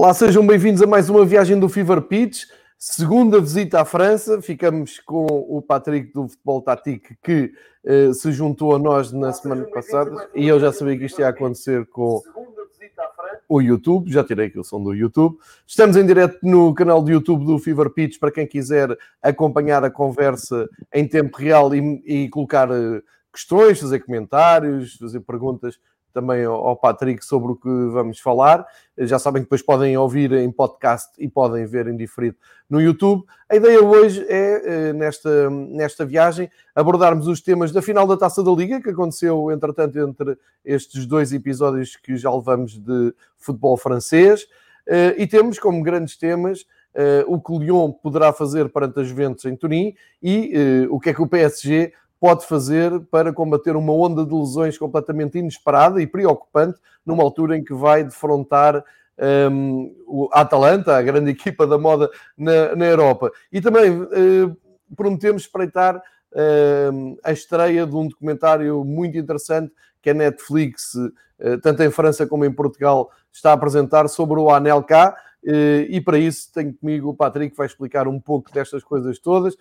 Olá, sejam bem-vindos a mais uma viagem do Fever Pitch. Segunda visita à França, ficamos com o Patrick do Futebol Tático que uh, se juntou a nós na semana passada e eu já sabia que isto ia acontecer com o YouTube, já tirei aqui o som do YouTube. Estamos em direto no canal do YouTube do Fever Pitch para quem quiser acompanhar a conversa em tempo real e, e colocar uh, questões, fazer comentários, fazer perguntas também ao Patrick sobre o que vamos falar. Já sabem que depois podem ouvir em podcast e podem ver em diferido no YouTube. A ideia hoje é, eh, nesta, nesta viagem, abordarmos os temas da final da Taça da Liga, que aconteceu, entretanto, entre estes dois episódios que já levamos de futebol francês. Eh, e temos como grandes temas eh, o que o Lyon poderá fazer perante as Juventus em Turim e o que é que o PSG pode fazer para combater uma onda de lesões completamente inesperada e preocupante numa altura em que vai defrontar um, a Atalanta, a grande equipa da moda na, na Europa. E também uh, prometemos espreitar uh, a estreia de um documentário muito interessante que a Netflix, uh, tanto em França como em Portugal, está a apresentar sobre o Anelka. Uh, e para isso tenho comigo o Patrick, que vai explicar um pouco destas coisas todas.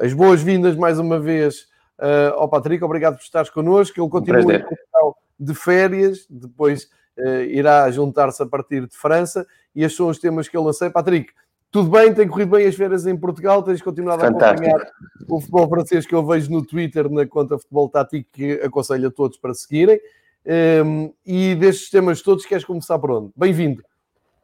As boas-vindas mais uma vez uh, ao Patrick, obrigado por estares connosco. Ele continua um em Portugal de férias, depois uh, irá juntar-se a partir de França e estes são os temas que eu lancei. Patrick, tudo bem? Tem corrido bem as férias em Portugal? Tens continuado Fantástico. a acompanhar o futebol francês que eu vejo no Twitter, na conta Futebol Tático, que aconselho a todos para seguirem. Um, e destes temas todos, queres começar por onde? Bem-vindo.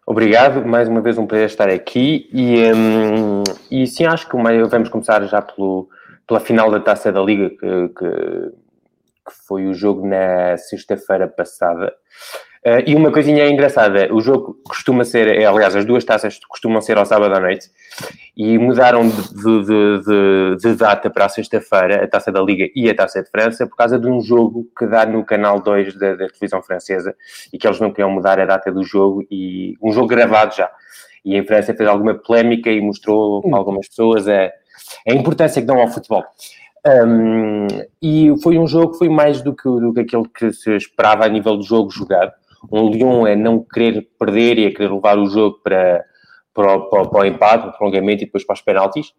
Obrigado, mais uma vez um prazer estar aqui e, um, e sim, acho que vamos começar já pelo, pela final da Taça da Liga, que, que, que foi o jogo na sexta-feira passada. Uh, e uma coisinha engraçada, o jogo costuma ser, é, aliás, as duas taças costumam ser ao sábado à noite, e mudaram de, de, de, de data para a sexta-feira, a Taça da Liga e a Taça de França, por causa de um jogo que dá no canal 2 da, da televisão francesa, e que eles não queriam mudar a data do jogo, e um jogo gravado já. E em França fez alguma polémica e mostrou algumas pessoas a a importância que dão ao futebol. Um, e foi um jogo que foi mais do que, do que aquele que se esperava a nível do jogo jogado. Um Lyon é não querer perder e a querer levar o jogo para, para, para, para o empate, para o prolongamento e depois para os penaltis.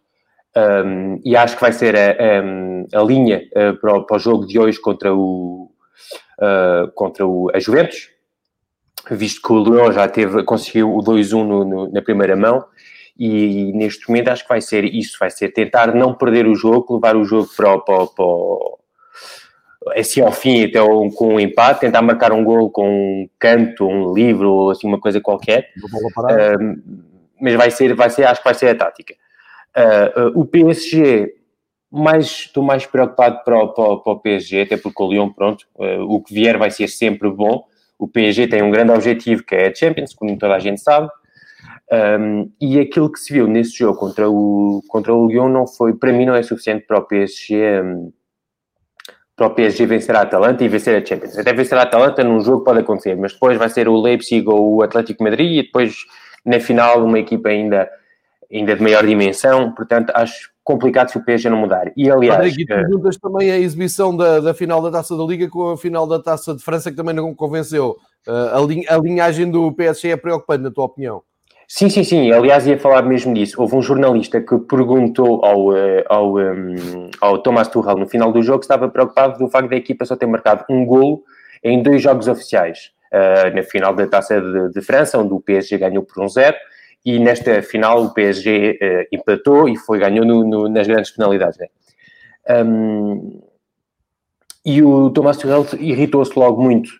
Um, e acho que vai ser a, a, a linha uh, para, o, para, o, jogo de hoje contra o, uh, contra o, a Juventus, visto que o Lyon já teve, conseguiu o 2-1 na primeira mão e neste momento acho que vai ser isso, vai ser tentar não perder o jogo, levar o jogo para, para, para assim ao fim, até um, com um empate, tentar marcar um gol com um canto, um livro ou assim uma coisa qualquer. Uh, mas vai ser, vai ser, acho que vai ser a tática. Uh, uh, o PSG, mais, estou mais preocupado para o, para, para o PSG, até porque o Lyon, pronto, o que vier vai ser sempre bom. O PSG tem um grande objetivo que é a Champions, como toda a gente sabe. Um, e aquilo que se viu nesse jogo contra o, contra o Lyon não foi, para mim, não é suficiente para o PSG. Um, para o PSG vencer a Atalanta e vencer a Champions. Até vencer a Atalanta num jogo pode acontecer, mas depois vai ser o Leipzig ou o Atlético Madrid e depois na final uma equipa ainda, ainda de maior dimensão, portanto acho complicado se o PSG não mudar. E aliás... Aqui perguntas também a exibição da, da final da Taça da Liga com a final da Taça de França que também não convenceu. Uh, a, lin a linhagem do PSG é preocupante na tua opinião? Sim, sim, sim. Aliás, ia falar mesmo disso. Houve um jornalista que perguntou ao, eh, ao, um, ao Thomas Tuchel no final do jogo que estava preocupado do facto da equipa só ter marcado um golo em dois jogos oficiais. Uh, na final da Taça de, de, França, onde o PSG ganhou por um zero, e nesta final o PSG uh, eh, empatou e foi, ganhou no, no, nas grandes penalidades. Né? Um, e o Thomas Tuchel irritou-se logo muito.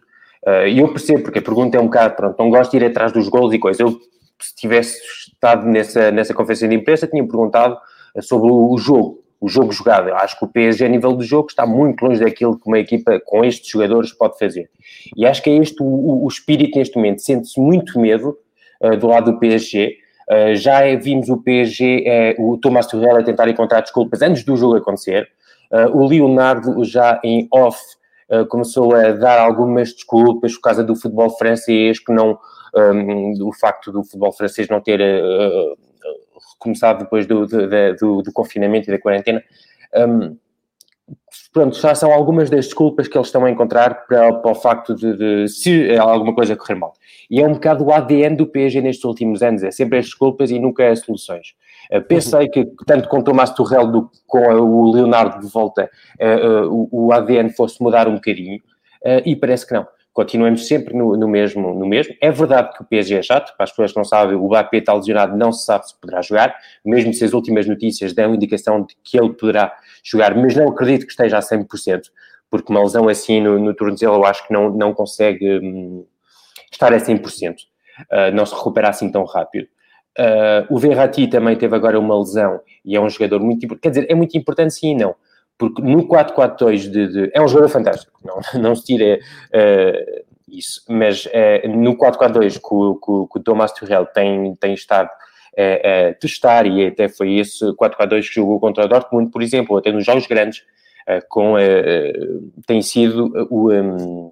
E uh, eu percebo, porque a pergunta é um bocado, pronto, não gosto de ir atrás dos golos e coisas. Eu se tivesse estado nessa, nessa conferência de imprensa, tinha perguntado eh, sobre o jogo, o jogo jogado. Eu acho que o PSG, a nível do jogo, está muito longe daquilo que uma equipa com estes jogadores pode fazer. E acho que é este o, o espírito neste momento. Sente-se muito medo uh, do lado do PSG. Uh, eh, já vimos o PSG, o Thomas Tuchel a tentar encontrar desculpas antes do jogo acontecer. O Leonardo já em off começou a dar algumas desculpas por causa do futebol francês que não um, o facto do futebol francês não ter uh, começado depois do, do, do, do, confinamento e da quarentena. Um, pronto, já são algumas das desculpas que eles estão a encontrar para, para o facto de, de, se alguma coisa correr mal. E é um bocado o ADN do PSG nestes últimos anos, é sempre as desculpas e nunca as soluções. Uh, pensei que, tanto com o Tomás Torrell do, com o Leonardo de volta, uh, uh, o, o, ADN fosse mudar um bocadinho, e parece que não continuemos sempre no, no, mesmo, no mesmo. É verdade que o PSG é chato, para as pessoas que não sabem, o Mbappé está lesionado, não se sabe se poderá jogar, mesmo se as últimas notícias dão indicação de que ele poderá jogar, mas não acredito que esteja a 100%, porque uma lesão assim no, no tornozelo eu acho que não, não consegue hum, estar a 100%, uh, não se recupera assim tão rápido. Uh, o Verratti também teve agora uma lesão e é um jogador muito importante, quer dizer, é muito importante sim e não porque no 4-4-2 de, de, é um jogador fantástico, não, não se tira uh, isso, mas uh, no 4-4-2 que, o, que, o Thomas Tuchel tem, tem estado uh, a testar, e até foi esse 4-4-2 que jogou contra o Dortmund, por exemplo, até nos jogos grandes, com, tem sido o... Um,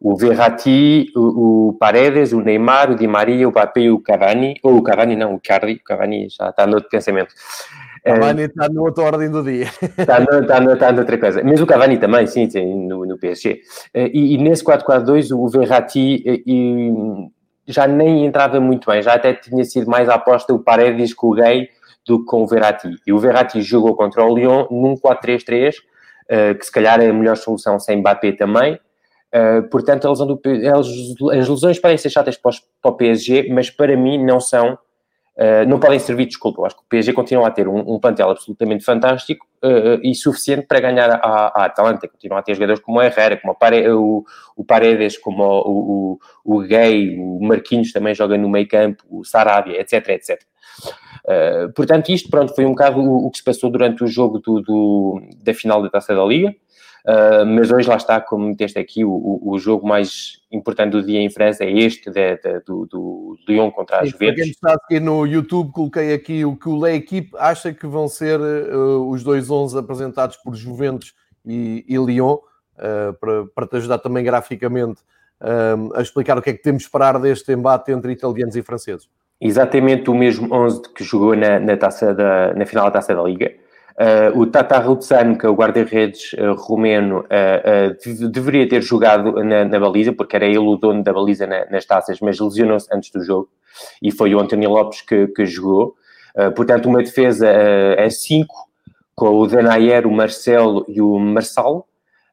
o Verratti, o, o, Paredes, o Neymar, o Di Maria, o Mbappé o Cavani, ou o Cavani não, o Cardi, o Cavani já está no outro pensamento. Cavani está na outra ordem do dia. Está, no, está, no, está noutra coisa. Mas o Cavani também, sim, sim no, no PSG. Eh, e, e nesse 4-4-2, o Verratti eh, já nem entrava muito bem. Já até tinha sido mais a aposta o Paredes com o Gay do que com o Verratti. E o Verratti jogou contra o Lyon num 4-3-3, eh, que se calhar é a melhor solução sem Mbappé também. portanto, a lesão do, as lesões podem ser chatas para, para o PSG, mas para mim não são Uh, não podem servir de desculpa. Eu acho que o PSG continua a ter um, um plantel absolutamente fantástico uh, e suficiente para ganhar a, a Atalanta. Continua a ter jogadores como o Herrera, como o, o Paredes, como o, o, o Gay, o Marquinhos também joga no meio campo, o Sarabia, etc, etc. Uh, portanto, isto pronto, foi um bocado o, o, que se passou durante o jogo do, do, da final da Taça da Liga. Uh, mas hoje lá está, como meteste aqui, o, o, jogo mais importante do dia em França é este de, de, do, do Lyon contra a Juventus. Para quem está aqui no YouTube, coloquei aqui o que o Le Equipe acha que vão ser uh, os dois 11 apresentados por Juventus e, e Lyon, uh, para, para te ajudar também graficamente a explicar o que é que temos de esperar deste embate entre italianos e franceses. Exatamente o mesmo 11 que jogou na, na, taça da, na final da Taça da Liga. Uh, o Tata Rutsano, que é o guarda-redes uh, romeno, uh, deveria ter jogado na, na, baliza, porque era ele o dono da baliza na, nas taças, mas lesionou-se antes do jogo e foi o António Lopes que, que jogou. portanto, uma defesa a 5, com o Denayer, o Marcelo e o Marçal.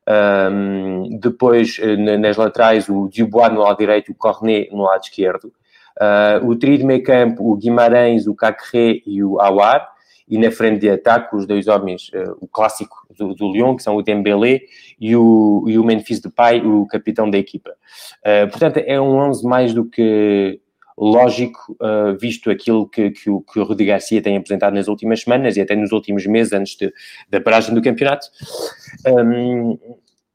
Um, depois, nas laterais, o Dubois no lado direito, o Cornet no lado esquerdo. o trio de meio campo, o Guimarães, o Cacré e o Awar e na frente de ataque os dois homens, uh, o clássico do, do Lyon, que são o Dembélé e o, e o Memphis Depay, o capitão da equipa. Uh, portanto, é um 11 mais do que lógico, uh, visto aquilo que, que, o, que o Rudi Garcia tem apresentado nas últimas semanas e até nos últimos meses antes de, da paragem do campeonato. Um,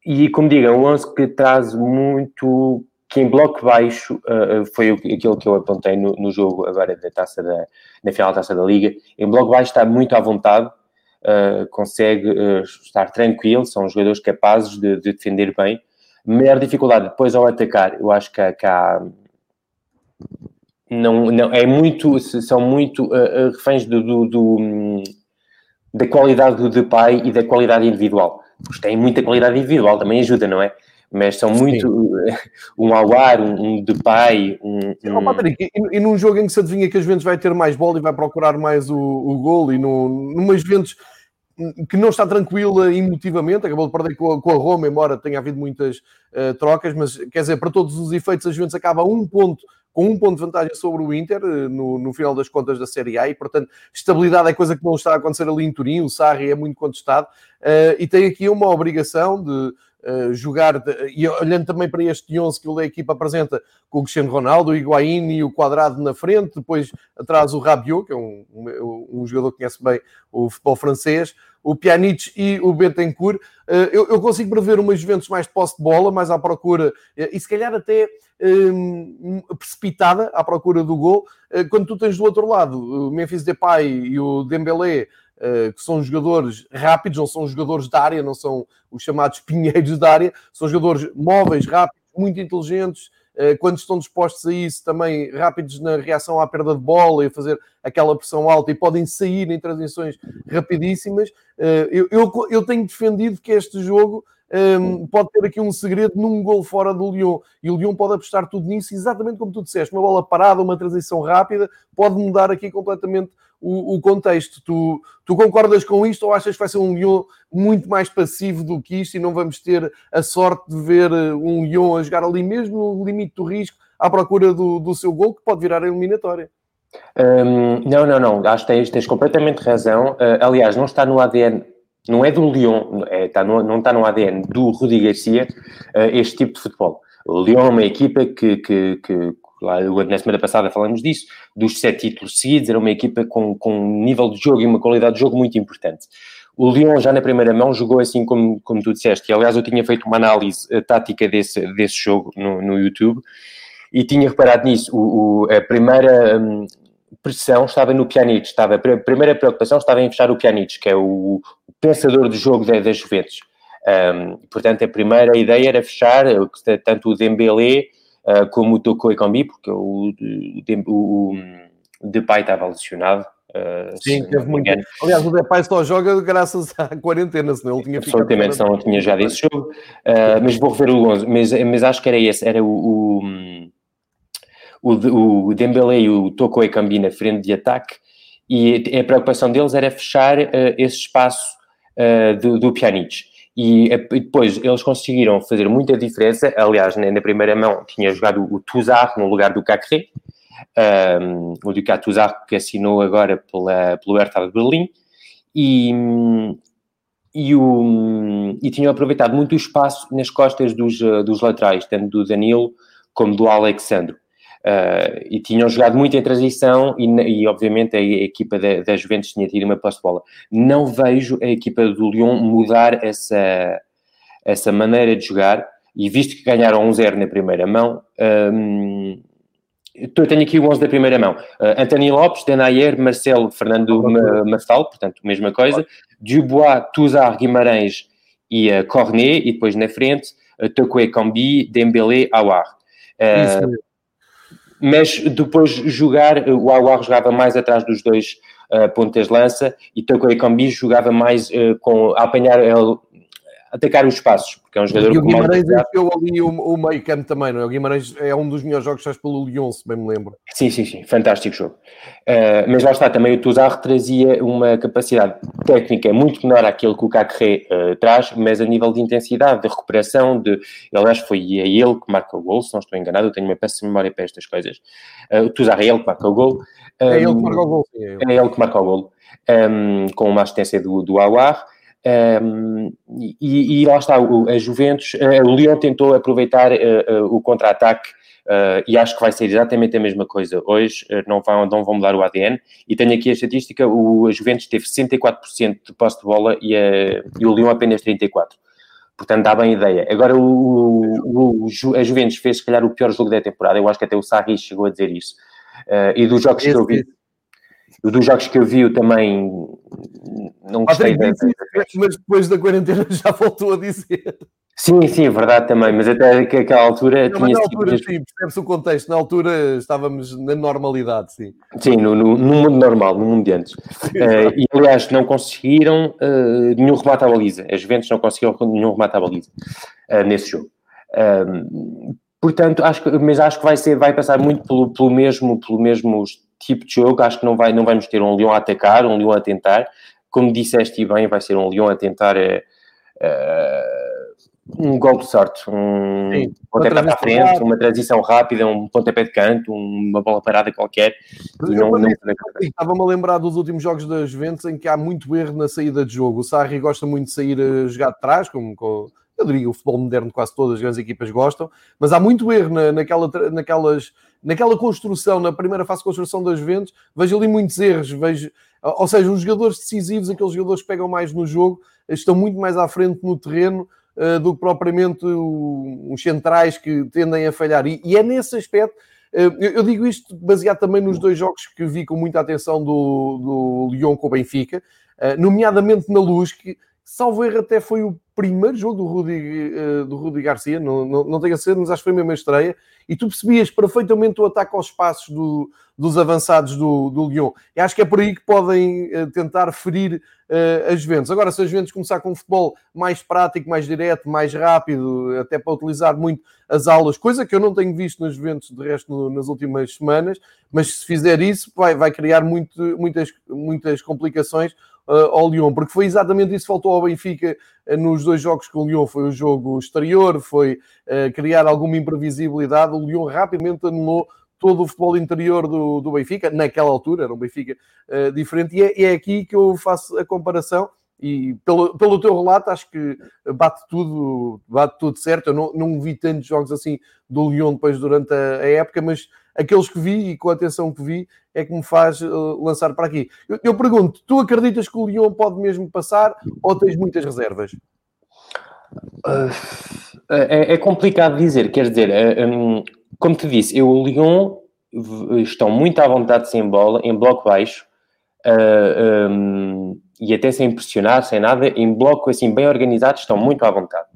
e como digo, é um 11 que traz muito que em bloco baixo uh, foi aquilo que eu apontei no, no, jogo agora da taça da, na final da taça da Liga. Em bloco baixo está muito à vontade, uh, consegue uh, estar tranquilo, são jogadores capazes de, de, defender bem. Maior dificuldade depois ao atacar, eu acho que, que há. Não, não, é muito, são muito reféns do, do, do, da qualidade do Depay e da qualidade individual. Porque tem muita qualidade individual, também ajuda, não é? Mas são muito um Awar, um, um Depay, um... um... Oh, Patrick, e, e, num jogo em que se adivinha que a Juventus vai ter mais bola e vai procurar mais o, o gol e no, numa Juventus que não está tranquila emotivamente, acabou de perder com a, com a Roma, embora tenha havido muitas uh, trocas, mas quer dizer, para todos os efeitos, a Juventus acaba um ponto com um ponto de vantagem sobre o Inter uh, no, no final das contas da Série A e, portanto, estabilidade é coisa que não está a acontecer ali em Turim, o Sarri é muito contestado uh, e tem aqui uma obrigação de uh, jogar, e olhando também para este 11 que a equipa apresenta, com o Cristiano Ronaldo, o Higuaín e o Quadrado na frente, depois atrás o Rabiot, que é um, um, jogador que conhece bem o futebol francês, o Pjanic e o Betancourt. Uh, eu, eu, consigo prever umas Juventus mais de posse de bola, mais à procura, uh, e se calhar até um, precipitada à procura do gol, quando tu tens do outro lado o Memphis Depay e o Dembélé eh, que são jogadores rápidos, não são jogadores da área, não são os chamados pinheiros da área, são jogadores móveis, rápidos, muito inteligentes, uh, quando estão dispostos a isso, também rápidos na reação à perda de bola e fazer aquela pressão alta e podem sair em transições rapidíssimas. Uh, eu, eu, eu tenho defendido que este jogo um, pode ter aqui um segredo num gol fora do Lyon. E o Lyon pode apostar tudo nisso, exatamente como tu disseste. Uma bola parada, uma transição rápida, pode mudar aqui completamente o, o contexto. Tu, tu, concordas com isto ou achas que vai ser um Lyon muito mais passivo do que isto e não vamos ter a sorte de ver eh, um Lyon a jogar ali mesmo no limite do risco à procura do, do seu gol que pode virar a eliminatória? Um, não, não, não. Acho que tens, tens completamente razão. Uh, aliás, não está no ADN não é do Lyon, é, está no, não está no ADN do Rudi Garcia uh, este tipo de futebol. O Lyon é uma equipa que, que, que na semana passada falamos disso, dos sete títulos seguidos, era uma equipa com, com um nível de jogo e uma qualidade de jogo muito importante. O Lyon já na primeira mão jogou assim como, como tu disseste, e aliás eu tinha feito uma análise uh, tática desse, desse jogo no, no YouTube, e tinha reparado nisso, o, o a primeira... Um, pressão estava no Pjanic, estava, a primeira preocupação estava em fechar o Pjanic, que é o, o pensador do jogo da, Juventus. Um, portanto, a primeira ideia era fechar tanto o Dembélé uh, como o Toko Ekambi, porque o, o, o, Depay estava lesionado. Uh, Sim, teve muito. Aliás, o Depay só joga graças à quarentena, senão ele tinha. Absolutamente, senão ele tinha já desse jogo. Uh, mas vou rever o 11, mas, mas acho que era esse, era o, o o, o Dembélé e o Toko Ekambi na frente de ataque e a preocupação deles era fechar uh, esse espaço do, do Pjanic. E, uh, depois eles conseguiram fazer muita diferença. Aliás, na, na primeira mão tinha jogado o Tuzar no lugar do Cacré, um, o Ducat Tuzar que assinou agora pela, pelo Hertha de Berlim. E, e, o, e tinham aproveitado muito o espaço nas costas dos, dos laterais, tanto do Danilo como do Alexandre. Uh, e tinham jogado muito em transição e, e obviamente a, a equipa da, da, Juventus tinha tido uma posse de bola. Não vejo a equipa do Lyon mudar essa, essa maneira de jogar e visto que ganharam 1-0 na primeira mão, um, eu tenho aqui o 11 da primeira mão. Uh, Anthony Lopes, Denayer, Marcelo, Fernando Marçal, portanto, mesma coisa. Dubois, Touzard, Guimarães e uh, Cornet, e depois na frente, uh, Tokwe Cambi, Dembélé, Awar. Uh, mas depois jogar, o Aguar jogava mais atrás dos dois uh, pontas lança e Toko Ekambi jogava mais uh, com, a apanhar, uh, atacar os espaços, porque é um jogador e o Guimarães enfiou ali o, o meio campo também, não é? O Guimarães é um dos melhores jogos faz pelo Lyon, se bem me lembro. Sim, sim, sim, fantástico jogo. Uh, mas lá está, também o Tuzar trazia uma capacidade técnica muito menor àquilo que o Cacré uh, traz, mas a nível de intensidade, de recuperação, de... Aliás, foi a ele que marca o gol, se não estou enganado, eu tenho uma péssima memória para estas coisas. Uh, o Tuzar é ele que marca o gol. Um, é ele que marca o gol. É ele, é ele que marca o gol. Um, com uma assistência do, do Awar. Um, e, e, lá está, o, a Juventus, uh, o Lyon tentou aproveitar uh, uh, o contra-ataque e acho que vai ser exatamente a mesma coisa. Hoje não, vão, não vão mudar o ADN. E tenho aqui a estatística: o, a Juventus teve 64% de posse de bola e, a, e o Lyon apenas 34%. Portanto, dá bem ideia. Agora, o, o, a Juventus fez, se calhar, o pior jogo da temporada. Eu acho que até o Sarri chegou a dizer isso. e dos jogos que eu vi dos jogos que eu vi, eu também não gostei. mas depois da quarentena já voltou a dizer. Sim, sim, é verdade também, mas até aquela altura não, tinha na altura, sim, percebe-se o contexto. Na altura estávamos na normalidade, sim. Sim, no, no, no mundo normal, no mundo de antes. uh, e aliás, não conseguiram uh, nenhum remate à baliza. As Juventus não conseguiram nenhum remate à baliza uh, nesse jogo. portanto, acho que, mas acho que vai, ser, vai passar muito pelo, pelo, mesmo, pelo mesmo tipo de jogo. Acho que não, vai, não vamos ter um Leão a atacar, um Leão a tentar. Como disseste bem, vai ser um Leão a tentar uh, um gol de sorte, um Sim, pontapé para a frente, uma transição rápida, um pontapé de canto, uma bola parada qualquer. Estava-me a lembrar dos últimos jogos das Juventus em que há muito erro na saída de jogo. O Sarri gosta muito de sair a jogar de trás, como, como eu diria o futebol moderno quase todas as grandes equipas gostam, mas há muito erro na, naquela, naquelas naquela construção, na primeira fase de construção das Juventus, vejo ali muitos erros, vejo, ou seja, os jogadores decisivos, aqueles jogadores que pegam mais no jogo, estão muito mais à frente no terreno uh, do que propriamente os centrais que tendem a falhar. E, e é nesse aspecto, uh, eu, eu, digo isto baseado também nos dois jogos que vi com muita atenção do, do Lyon com o Benfica, uh, nomeadamente na luz, que salvo erro, até foi o primeiro jogo do Rudi, uh, do Garcia, não, não, não tenho a certeza, mas acho que foi a estreia, e tu percebias perfeitamente o ataque aos passos do, dos avançados do, do Lyon. E acho que é por aí que podem uh, tentar ferir uh, as Juventus. Agora, se as Juventus começar com um futebol mais prático, mais direto, mais rápido, até para utilizar muito as aulas, coisa que eu não tenho visto nas Juventus, de resto, no, nas últimas semanas, mas se fizer isso, vai, vai criar muito, muitas, muitas complicações ao Lyon, porque foi exatamente isso que faltou ao Benfica uh, nos dois jogos com o Lyon. Foi o jogo exterior, foi uh, criar alguma imprevisibilidade. O Lyon rapidamente anulou todo o futebol interior do, do Benfica, naquela altura, era um Benfica uh, diferente, e é, é, aqui que eu faço a comparação. E pelo, pelo teu relato, acho que bate tudo, bate tudo certo. Eu não, não vi tantos jogos assim do Lyon depois durante a, a época, mas aqueles que vi e com a atenção que vi é que me faz uh, lançar para aqui. Eu, eu, pergunto, tu acreditas que o Lyon pode mesmo passar ou tens muitas reservas? Uh, é, é, complicado dizer, quer dizer, uh, um, como te disse, eu, o Lyon estão muito à vontade sem bola, em bloco baixo, uh, um, e até sem pressionar, sem nada, em bloco assim bem organizado, estão muito à vontade.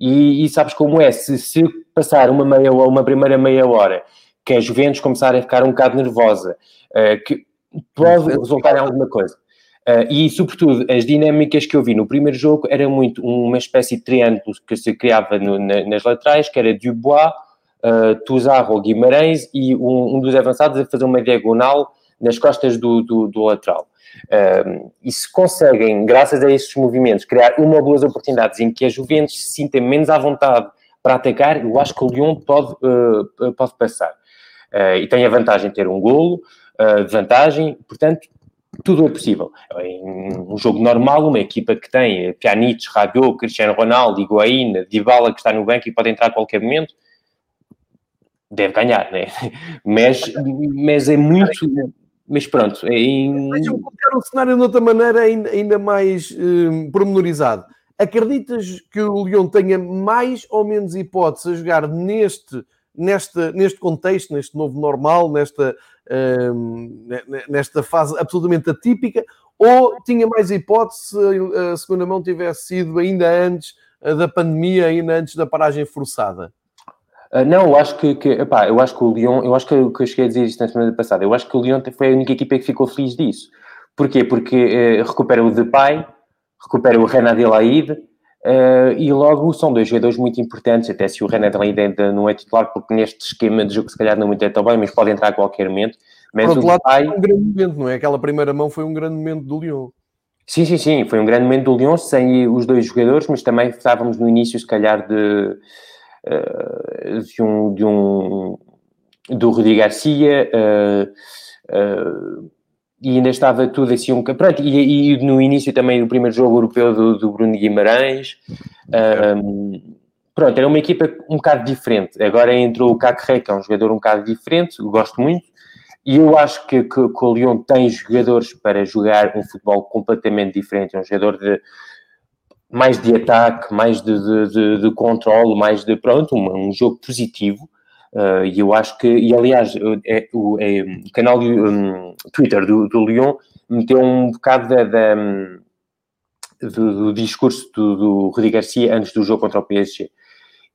E, e sabes como é? Se, se passar uma, meia, uma primeira meia hora que a Juventus começar a ficar um bocado nervosa, uh, que pode resultar em alguma coisa. Uh, e, sobretudo, as dinâmicas que eu vi no primeiro jogo era muito uma espécie de triângulo que se criava no, na, nas laterais, que era Dubois, uh, Tuzarro, Guimarães e um, um, dos avançados a fazer uma diagonal nas costas do, do, do lateral. Uh, e se conseguem, graças a esses movimentos, criar uma ou duas oportunidades em que a Juventus se sinta menos à vontade para atacar, eu acho que o Lyon pode, uh, pode passar. Uh, e tem a vantagem de ter um golo, uh, de vantagem, portanto, tudo é possível. Em um jogo normal, uma equipa que tem Pjanic, Rabiot, Cristiano Ronaldo, Higuaín, Dybala, que está no banco e pode entrar a qualquer momento, deve ganhar, né? Mas, mas é muito... Mas pronto, é em... Deixa-me colocar um cenário de outra maneira ainda, ainda mais um, pormenorizado. Acreditas que o Lyon tenha mais ou menos hipótese a jogar neste neste, neste contexto, neste novo normal, nesta, uh, nesta fase absolutamente atípica, ou tinha mais hipótese se a segunda mão tivesse sido ainda antes eh, da pandemia, ainda antes da paragem forçada? Uh, não, eu acho que, que epá, eu acho que o Lyon, eu acho que, que eu cheguei a dizer isto na semana passada, eu acho que o Lyon foi a única equipa que ficou feliz disso. Porquê? Porque uh, recupera o Depay, recupera o Renan Adelaide, Uh, e logo são dois jogadores muito importantes, até se o René ainda, ainda não é titular, porque neste esquema de jogo se calhar não muito é tão bem, mas pode entrar a qualquer momento. Mas Por outro lado, pai... foi um grande momento, não é? Aquela primeira mão foi um grande momento do Lyon. Sim, sim, sim, foi um grande momento do Lyon, sem os dois jogadores, mas também estávamos no início, se calhar, de, uh, de um, de um do Rudi Garcia, uh, e ainda estava tudo assim um pronto, e, e, no início também do primeiro jogo europeu do, do Bruno Guimarães um, pronto, era uma equipa um bocado diferente. Agora entrou o Cacré, que é um jogador um bocado diferente, gosto muito e eu acho que, que, que, o Lyon tem jogadores para jogar um futebol completamente diferente, é um jogador de mais de ataque, mais de, de, de, de controle, mais de, pronto, um, um jogo positivo Uh, e eu acho que, e aliás, é, o, é, canal um, Twitter do, do Lyon meteu um bocado da, da do, do, discurso do, do Rudi Garcia antes do jogo contra o PSG.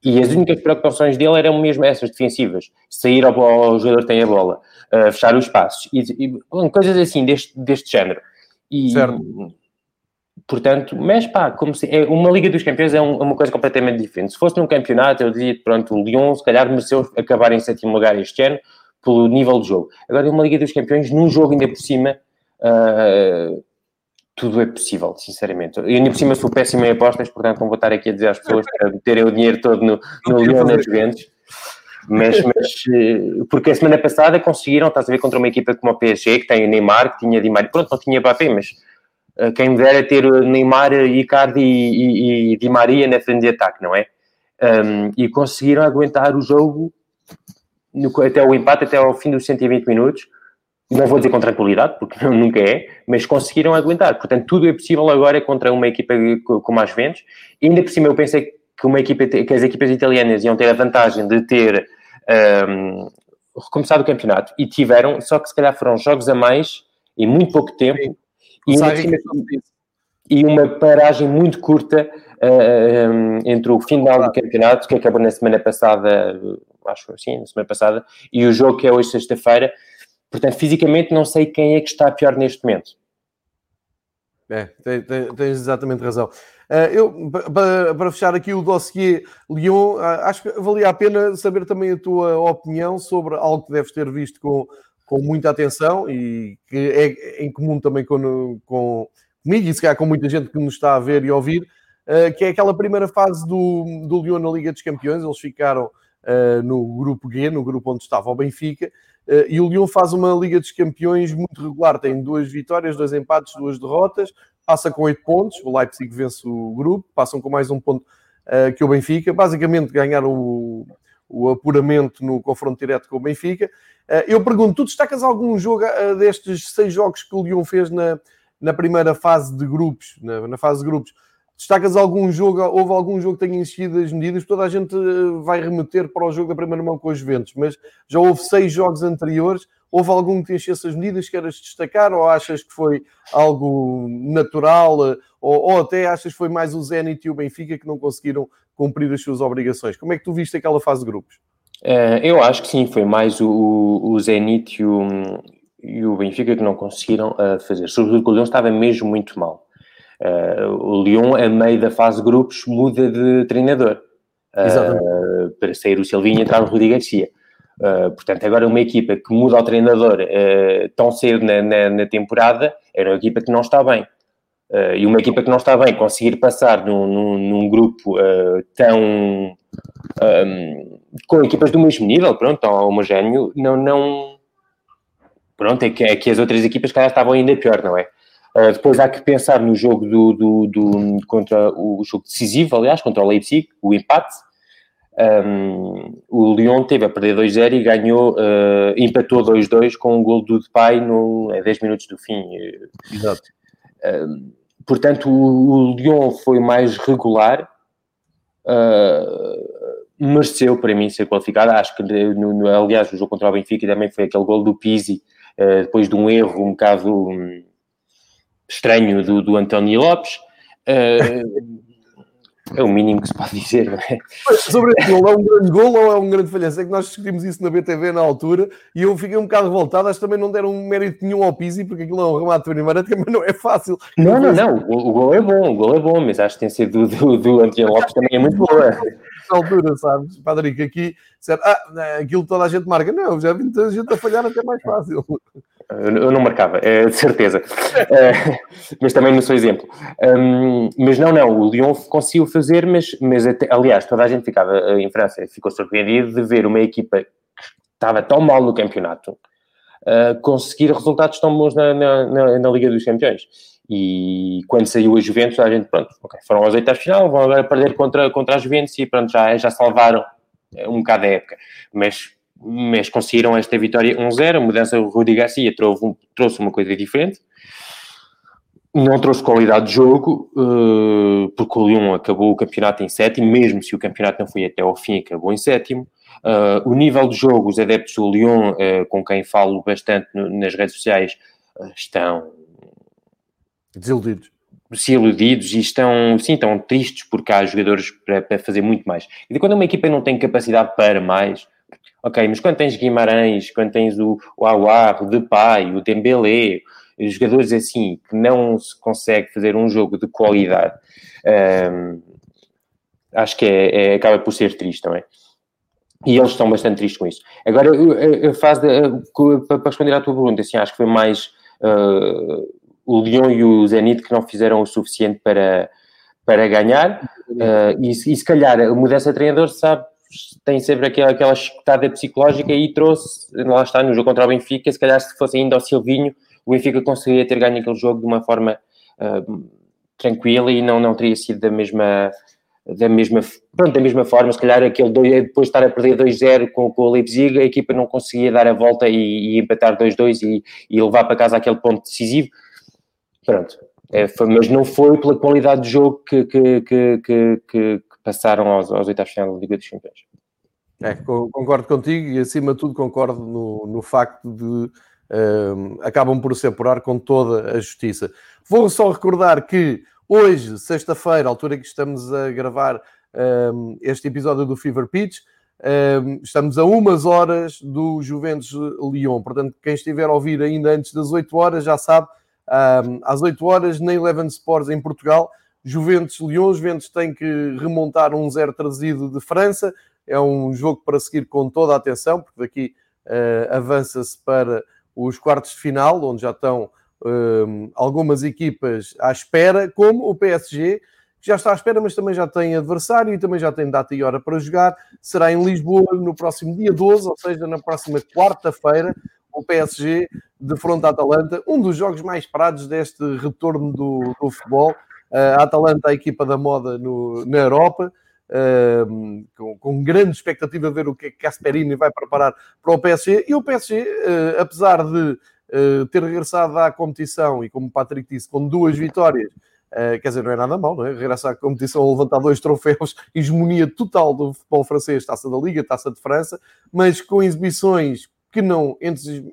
E as únicas preocupações dele eram mesmo essas defensivas: sair ao, ao jogador tem a bola, uh, fechar os passos, e, e, coisas assim deste, deste género. E, certo. Portanto, mas pá, como se, é, uma Liga dos Campeões é um, uma coisa completamente diferente. Se fosse num campeonato, eu dizia, pronto, o Lyon se calhar mereceu acabar em sétimo lugar este ano pelo nível de jogo. Agora, uma Liga dos Campeões, num jogo ainda por cima, uh, tudo é possível, sinceramente. Eu ainda por cima sou péssimo em apostas, portanto não vou estar aqui a dizer às pessoas para meterem o dinheiro todo no, no Lyon nas Juventus. Mas, mas, eh, porque a semana passada conseguiram, estás a ver, contra uma equipa como o PSG, que tem o Neymar, que tinha Di Maria, pronto, não tinha Mbappé, mas quem me dera ter Neymar, Icardi e, e, e Di Maria na frente de ataque, não é? Um, e conseguiram aguentar o jogo no, até o empate, até ao fim dos 120 minutos. Não vou dizer com tranquilidade, porque nunca é, mas conseguiram aguentar. Portanto, tudo é possível agora contra uma equipa como as Ventos. E ainda por cima, eu pensei que, uma equipa, que as equipas italianas iam ter a vantagem de ter um, recomeçado o campeonato e tiveram, só que se calhar foram jogos a mais em muito pouco tempo e e uma paragem muito curta uh, um, entre o final do campeonato, que acabou na semana passada, acho que sim, na semana passada, e o jogo que é hoje sexta-feira. Portanto, fisicamente não sei quem é que está pior neste momento. É, tens exatamente razão. Uh, eu, para, para, fechar aqui o dossiê Lyon, acho que valia a pena saber também a tua opinião sobre algo que deves ter visto com, com muita atenção e que é em comum também com, com comigo e se calhar com muita gente que nos está a ver e ouvir, uh, que é aquela primeira fase do, do Lyon na Liga dos Campeões. Eles ficaram no grupo G, no grupo onde estava o Benfica, e o Lyon faz uma Liga dos Campeões muito regular, tem duas vitórias, dois empates, duas derrotas, passa com 8 pontos, o Leipzig vence o grupo, passam com mais um ponto uh, que o Benfica, basicamente ganharam o, o, apuramento no confronto direto com o Benfica. Uh, eu pergunto, tu destacas algum jogo uh, destes seis jogos que o Lyon fez na, na primeira fase de grupos, na, na, fase de grupos, destacas algum jogo, houve algum jogo que tenha insistido as medidas, toda a gente vai remeter para o jogo da primeira mão com os Juventus, mas já houve seis jogos anteriores, Houve algum que te enchesse essas medidas que queiras destacar? Ou achas que foi algo natural ou, ou, até achas que foi mais o Zenit e o Benfica que não conseguiram cumprir as suas obrigações? Como é que tu viste aquela fase de grupos? Uh, eu acho que sim, foi mais o, o Zenit e o, e o Benfica que não conseguiram uh, fazer. Sobretudo que o Leão estava mesmo muito mal. Uh, o Lyon, a meio da fase de grupos, muda de treinador. Para sair o Silvinho e entrar o Rudi Garcia. Portanto, agora uma equipa que muda o treinador tão cedo na, na, na, temporada era uma equipa que não está bem. Uh, e uma equipa que não está bem conseguir passar num, num, num grupo tão. Um, com equipas do mesmo nível, pronto, tão homogéneo, não. não pronto, é que, é que as outras equipas que estavam ainda pior, não é? depois há que pensar no jogo do, do, do, contra o jogo decisivo, aliás, contra o Leipzig, o empate um, o Lyon teve a perder 2-0 e ganhou, uh, empatou 2-2 com um gol do Depay no, a 10 minutos do fim. Exato. Um, portanto, o, o, Lyon foi mais regular, uh, mereceu para mim ser qualificado. Acho que, no, no, aliás, o jogo contra o Benfica também foi aquele gol do Pizzi, uh, depois de um erro um bocado um, estranho do, do António Lopes. Uh, é o mínimo que se pode dizer, não é? sobre esse gol, é um grande gol ou é um grande falhanço? É que nós discutimos isso na BTV na altura e eu fiquei um bocado revoltado. Acho que também não deram um mérito nenhum ao Pizzi, porque aquilo é um remate de primeira, também não é fácil. Não, não, não. O, o gol é bom, o gol é bom, mas tem sido do, do, do António Lopes também é muito boa. Na altura, sabes, que aqui, certo, ah, aquilo toda a gente marca. Não, já vi muita gente a falhar até mais fácil. Eu não marcava, é, de certeza. É, mas também não sou exemplo. Mas não, não, o Lyon conseguiu fazer, mas, mas até, aliás, toda a gente ficava eh, em França, ficou surpreendido de ver uma equipa que estava tão mal no campeonato uh, conseguir resultados tão bons na, na, na, na, Liga dos Campeões. E quando saiu a Juventus, a gente, pronto, okay, foram aos oitavos final, vão agora perder contra, contra a Juventus e pronto, já, já salvaram um bocado a época. Mas mas conseguiram esta vitória 1-0. A mudança do Rudi Garcia trouxe, uma coisa diferente. Não trouxe qualidade de jogo, uh, porque o Lyon acabou o campeonato em sétimo, mesmo se o campeonato não foi até ao fim, acabou em sétimo. Uh, o nível de jogo, os adeptos do Lyon, uh, com quem falo bastante nas redes sociais, estão desiludidos. Desiludidos e estão, sim, estão tristes porque há jogadores para, para fazer muito mais. E quando uma equipa não tem capacidade para mais, Ok, mas quando tens Guimarães, quando tens o, o Awar, o Depay, o Dembélé, jogadores assim, que não se consegue fazer um jogo de qualidade, um, acho que é, é, acaba por ser triste também. E eles estão bastante tristes com isso. Agora, a fase para responder à tua pergunta, assim, acho que foi mais uh, o Lyon e o Zenit que não fizeram o suficiente para, para ganhar. Uh, e, e, se calhar a mudança de treinador sabe tem sempre aquela, aquela escutada psicológica e trouxe, lá está, no jogo contra o Benfica, se calhar se fosse ainda ao Silvinho, o Benfica conseguiria ter ganho aquele jogo de uma forma uh, tranquila e não, não teria sido da mesma da mesma, pronto, da mesma forma, se calhar aquele depois de estar a perder 2-0 com, com o Leipzig, a equipa não conseguia dar a volta e, e empatar 2-2 e, e, levar para casa aquele ponto decisivo. Pronto, é, foi, mas não foi pela qualidade de jogo que, que, que, que, passaram aos, aos oitavos de final da Liga dos Campeões. É, concordo contigo e acima de tudo concordo no, no facto de uh, acabam por se apurar com toda a justiça. Vou só recordar que hoje, sexta-feira, altura que estamos a gravar uh, este episódio do Fever Pitch, estamos a umas horas do Juventus Lyon. Portanto, quem estiver a ouvir ainda antes das 8 horas já sabe, às 8 horas na Eleven Sports em Portugal, Juventus Lyon. Juventus tem que remontar um zero trazido de França. É um jogo para seguir com toda a atenção, porque daqui uh, avança-se para os quartos de final, onde já estão uh, algumas equipas à espera, como o PSG, que já está à espera, mas também já tem adversário e também já tem data e hora para jogar. Será em Lisboa no próximo dia 12, ou seja, na próxima quarta-feira, o PSG de fronte à Atalanta, um dos jogos mais parados deste retorno do, do futebol. A Atalanta, a equipa da moda no, na Europa, uh, com, com, grande expectativa a ver o que é Casperini vai preparar para o PSG. E o PSG, uh, apesar de uh, ter regressado à competição e, como o Patrick disse, com duas vitórias, Uh, quer dizer, não é nada mal, não é? Regressar à competição, levantar dois troféus, hegemonia total do futebol francês, taça da Liga, taça de França, mas com exibições que não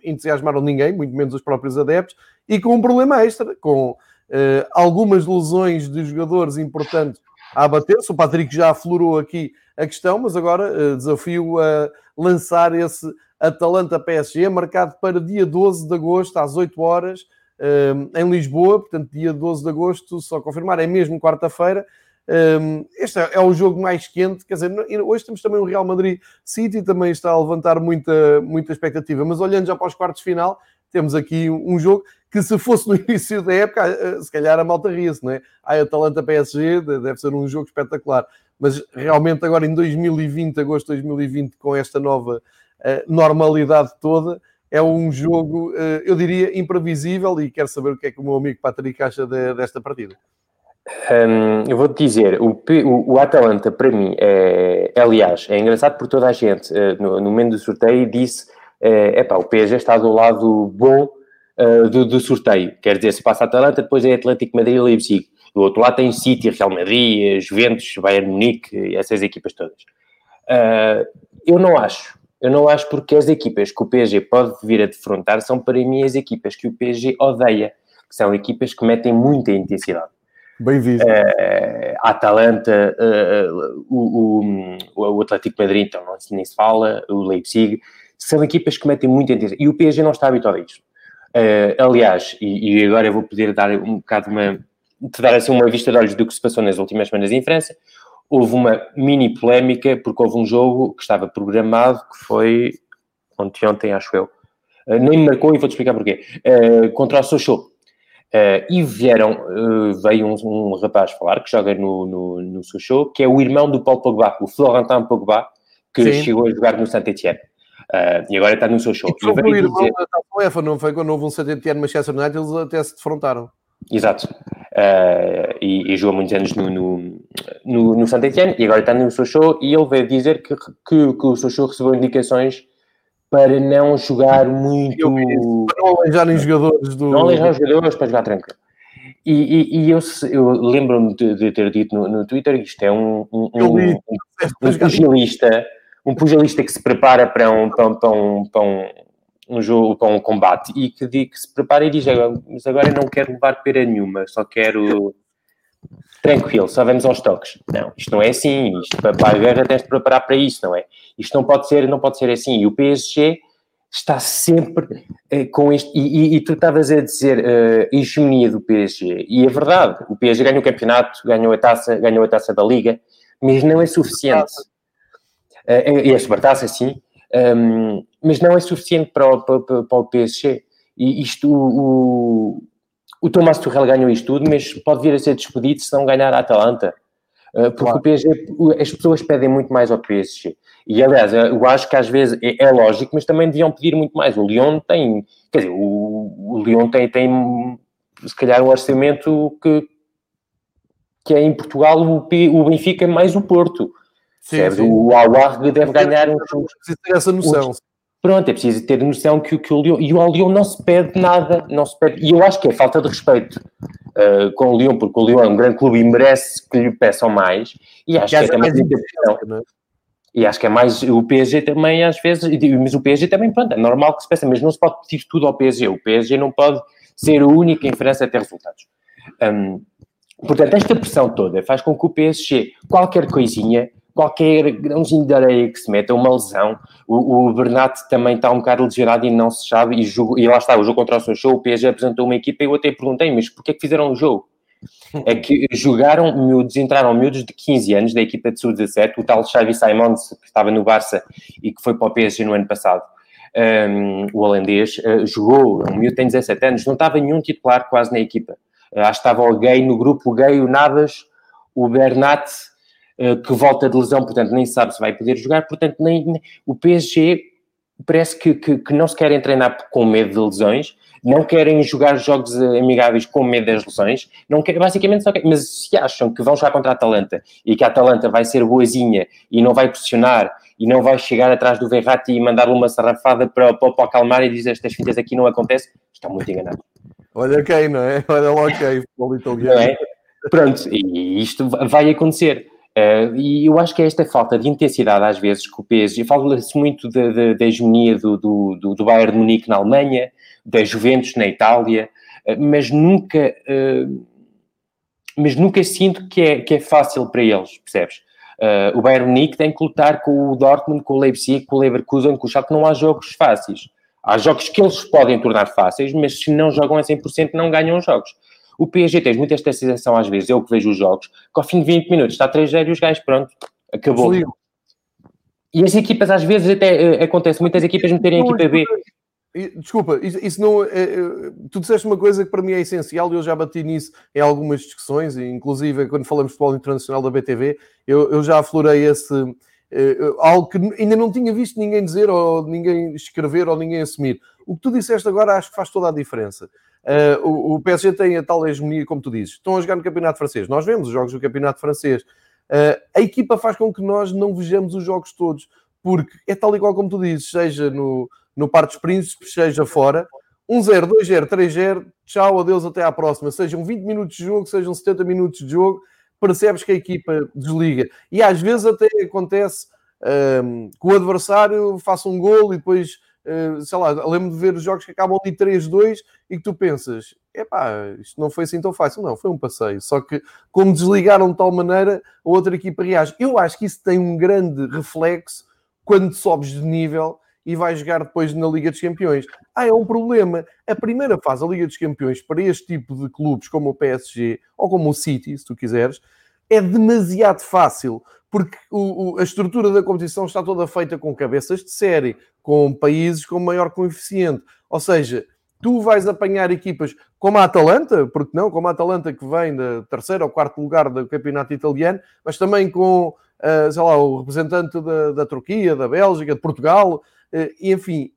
entusiasmaram ninguém, muito menos os próprios adeptos, e com um problema extra, com uh, algumas lesões de jogadores importantes a abater-se. O Patrick já aflorou aqui a questão, mas agora uh, desafio a lançar esse Atalanta PSG, marcado para dia 12 de agosto, às 8 horas, uh, em Lisboa. Portanto, dia 12 de agosto, só confirmar, é mesmo quarta-feira. Um, este é, é, o jogo mais quente, quer dizer, hoje temos também o Real Madrid City, também está a levantar muita, muita expectativa, mas olhando já para os quartos de final, temos aqui um jogo que se fosse no início da época, eh, se calhar a malta ria-se, não é? A Atalanta PSG deve ser um jogo espetacular, mas realmente agora em 2020, agosto de 2020, com esta nova uh, normalidade toda, é um jogo, uh, eu diria, imprevisível e quero saber o que é que o meu amigo Patrick acha de, desta partida. Um, eu vou-te dizer, o, o, o, Atalanta para mim é, aliás, é engraçado por toda a gente uh, no, no momento do sorteio disse é uh, o PSG está do lado bom uh, do, do, sorteio. Quer dizer, se passa a Atalanta, depois é Atlético Madrid e Leipzig. Do outro lado tem City, Real Madrid, Juventus, Bayern Munique, essas equipas todas. Uh, eu não acho. Eu não acho porque as equipas que o PSG pode vir a defrontar são para mim as equipas que o PSG odeia, que são equipas que metem muita intensidade. Bem visto. Uh, a Atalanta, uh, o, o, o, Atlético Madrid, então não, nem se fala, o Leipzig, são equipas que metem muita intensidade. E o PSG não está habituado a isto. Uh, aliás, e, e, agora eu vou poder dar um bocado uma. te dar assim uma vista de olhos do que se passou nas últimas semanas em França. Houve uma mini polémica, porque houve um jogo que estava programado, que foi ontem, ontem acho eu. Uh, nem me marcou e vou-te explicar porquê. Uh, contra o Sochaux. e vieram, veio um, um, rapaz falar que joga no, no, no Sochaux, que é o irmão do Paulo Pogba, o Florentin Pogba, que Sim. chegou a jogar no Saint-Etienne. Uh, e agora está no seu show. E foi o irmão dizer... da UEFA, não foi quando houve um Saint-Etienne Manchester United, eles até se defrontaram. Exato. Uh, e, e jogou muitos anos no, no, no, no Saint-Etienne e agora está no seu show e ele veio dizer que, que, que o seu show recebeu indicações para não jogar muito... Para não aleijarem jogadores do... Não aleijar jogadores para jogar tranquilo. E, e, e, eu, eu lembro-me de, de, ter dito no, no Twitter que isto é um, um, um, um, um pugilista um pugilista que se prepara para um, para um, para um, para um, um jogo, para um combate e que, que se prepara e diz: Mas agora não quero levar pera nenhuma, só quero tranquilo, só vamos aos toques. Não, isto não é assim. Isto, para, para a guerra tens de preparar para isso, não é? Isto não pode ser, não pode ser assim. E o PSG está sempre eh, com este. E, e, e, tu estavas a dizer uh, hegemonia do PSG. E é verdade, o PSG ganhou o campeonato, ganhou a taça, ganhou a taça da Liga, mas não é suficiente. Uh, e a Supertaça, sim, um, mas não é suficiente para o, para, para o PSG. E isto, o, o Tomás Tuchel ganhou isto tudo, mas pode vir a ser despedido se não ganhar a Atalanta. Uh, porque claro. o PSG, as pessoas pedem muito mais ao PSG. E aliás, eu acho que às vezes é, é, lógico, mas também deviam pedir muito mais. O Lyon tem, quer dizer, o, o Lyon tem, tem se calhar um orçamento que, que é em Portugal o, o Benfica mais o Porto. Sim, sim. O Alwarg deve ganhar uns. Precisa ter essa noção. Uns, pronto, é preciso ter noção que, que o Lyon. E o Lyon não se pede nada, não se pede. E eu acho que é falta de respeito uh, com o Lyon, porque o Lyon é um grande clube e merece que lhe peçam mais. E acho que, que é também. É E acho que é mais o PSG também, às vezes, mas o PSG também, pronto, é normal que se peça, mas não se pode pedir tudo ao PSG. O PSG não pode ser o único em França a ter resultados. Um, portanto, esta pressão toda faz com que o PSG, qualquer coisinha, qualquer grãozinho de areia que se meta, uma lesão, o, o Bernat também está um bocado lesionado e não se sabe, e, jogo, e lá está, o jogo contra o Sochaux, o PSG apresentou uma equipa e eu até perguntei, mas porquê é que fizeram o jogo? É que jogaram miúdos, entraram miúdos de 15 anos da equipa de sub-17, o tal Xavi Simons, que estava no Barça e que foi para o PSG no ano passado, um, o holandês, uh, jogou, um miúdo tem 17 anos, não estava nenhum titular quase na equipa. Uh, acho que estava o Gay no grupo, o Gay, o Navas, o Bernat, que volta de lesão, portanto nem sabe se vai poder jogar, portanto nem, nem o PSG parece que, que, que, não se querem treinar com medo de lesões, não querem jogar jogos amigáveis com medo das lesões, não querem, basicamente só querem, mas se acham que vão jogar contra a Atalanta e que a Atalanta vai ser boazinha e não vai pressionar e não vai chegar atrás do Verratti e mandar-lhe uma sarrafada para, para, para acalmar e dizer estas fintas aqui não acontece, estão muito enganados. Olha quem, não é? Olha lá quem, futebol italiano. É? Pronto, e isto vai acontecer. Uh, e eu acho que é esta falta de intensidade, às vezes, que o PSG. Fala-se muito da hegemonia do, do, do, do, Bayern de Munique na Alemanha, da Juventus na Itália, uh, mas nunca. Uh, mas nunca sinto que é, que é fácil para eles, percebes? o Bayern Munique tem que lutar com o Dortmund, com o Leipzig, com o Leverkusen, com o Schalke. Não há jogos fáceis. Há jogos que eles podem tornar fáceis, mas se não jogam a 100% não ganham jogos. O PSG tem muito esta sensação às vezes, eu que vejo os jogos, que ao fim de 20 minutos está 3-0 e os gajos, pronto, acabou. E as equipas às vezes até uh, acontece, muitas equipas meterem a equipa B. Desculpa, isso, isso não. É, tu disseste uma coisa que para mim é essencial e eu já bati nisso em algumas discussões, inclusive quando falamos de futebol internacional da BTV, eu, eu já aflorei esse. Uh, algo que ainda não tinha visto ninguém dizer, ou ninguém escrever, ou ninguém assumir. O que tu disseste agora acho que faz toda a diferença. Uh, o, o, PSG tem a tal hegemonia, como tu dizes. Estão a jogar no Campeonato Francês. Nós vemos os jogos do Campeonato Francês. Uh, a equipa faz com que nós não vejamos os jogos todos, porque é tal e qual como tu dizes, seja no, no Parque dos Príncipes, seja fora. 1-0, 2-0, 3-0, tchau, adeus, até à próxima. Sejam 20 minutos de jogo, sejam 70 minutos de jogo, percebes que a equipa desliga. E às vezes até acontece um, ah, que o adversário faça um gol e depois sei lá, lembro de ver os jogos que acabam ali 3-2 e que tu pensas, epá, isto não foi assim tão fácil. Não, foi um passeio. Só que, como desligaram de tal maneira, a outra equipa reage. Eu acho que isso tem um grande reflexo quando sobes de nível e vais jogar depois na Liga dos Campeões. Ah, é um problema. A primeira fase da Liga dos Campeões para este tipo de clubes como o PSG ou como o City, se tu quiseres, é demasiado fácil porque o, o, a estrutura da competição está toda feita com cabeças de série, com países com maior coeficiente. Ou seja, tu vais apanhar equipas como a Atalanta, porque não, como a Atalanta que vem da terceiro ou quarto lugar do campeonato italiano, mas também com, uh, sei lá, o representante da, da Turquia, da Bélgica, de Portugal, uh, e enfim,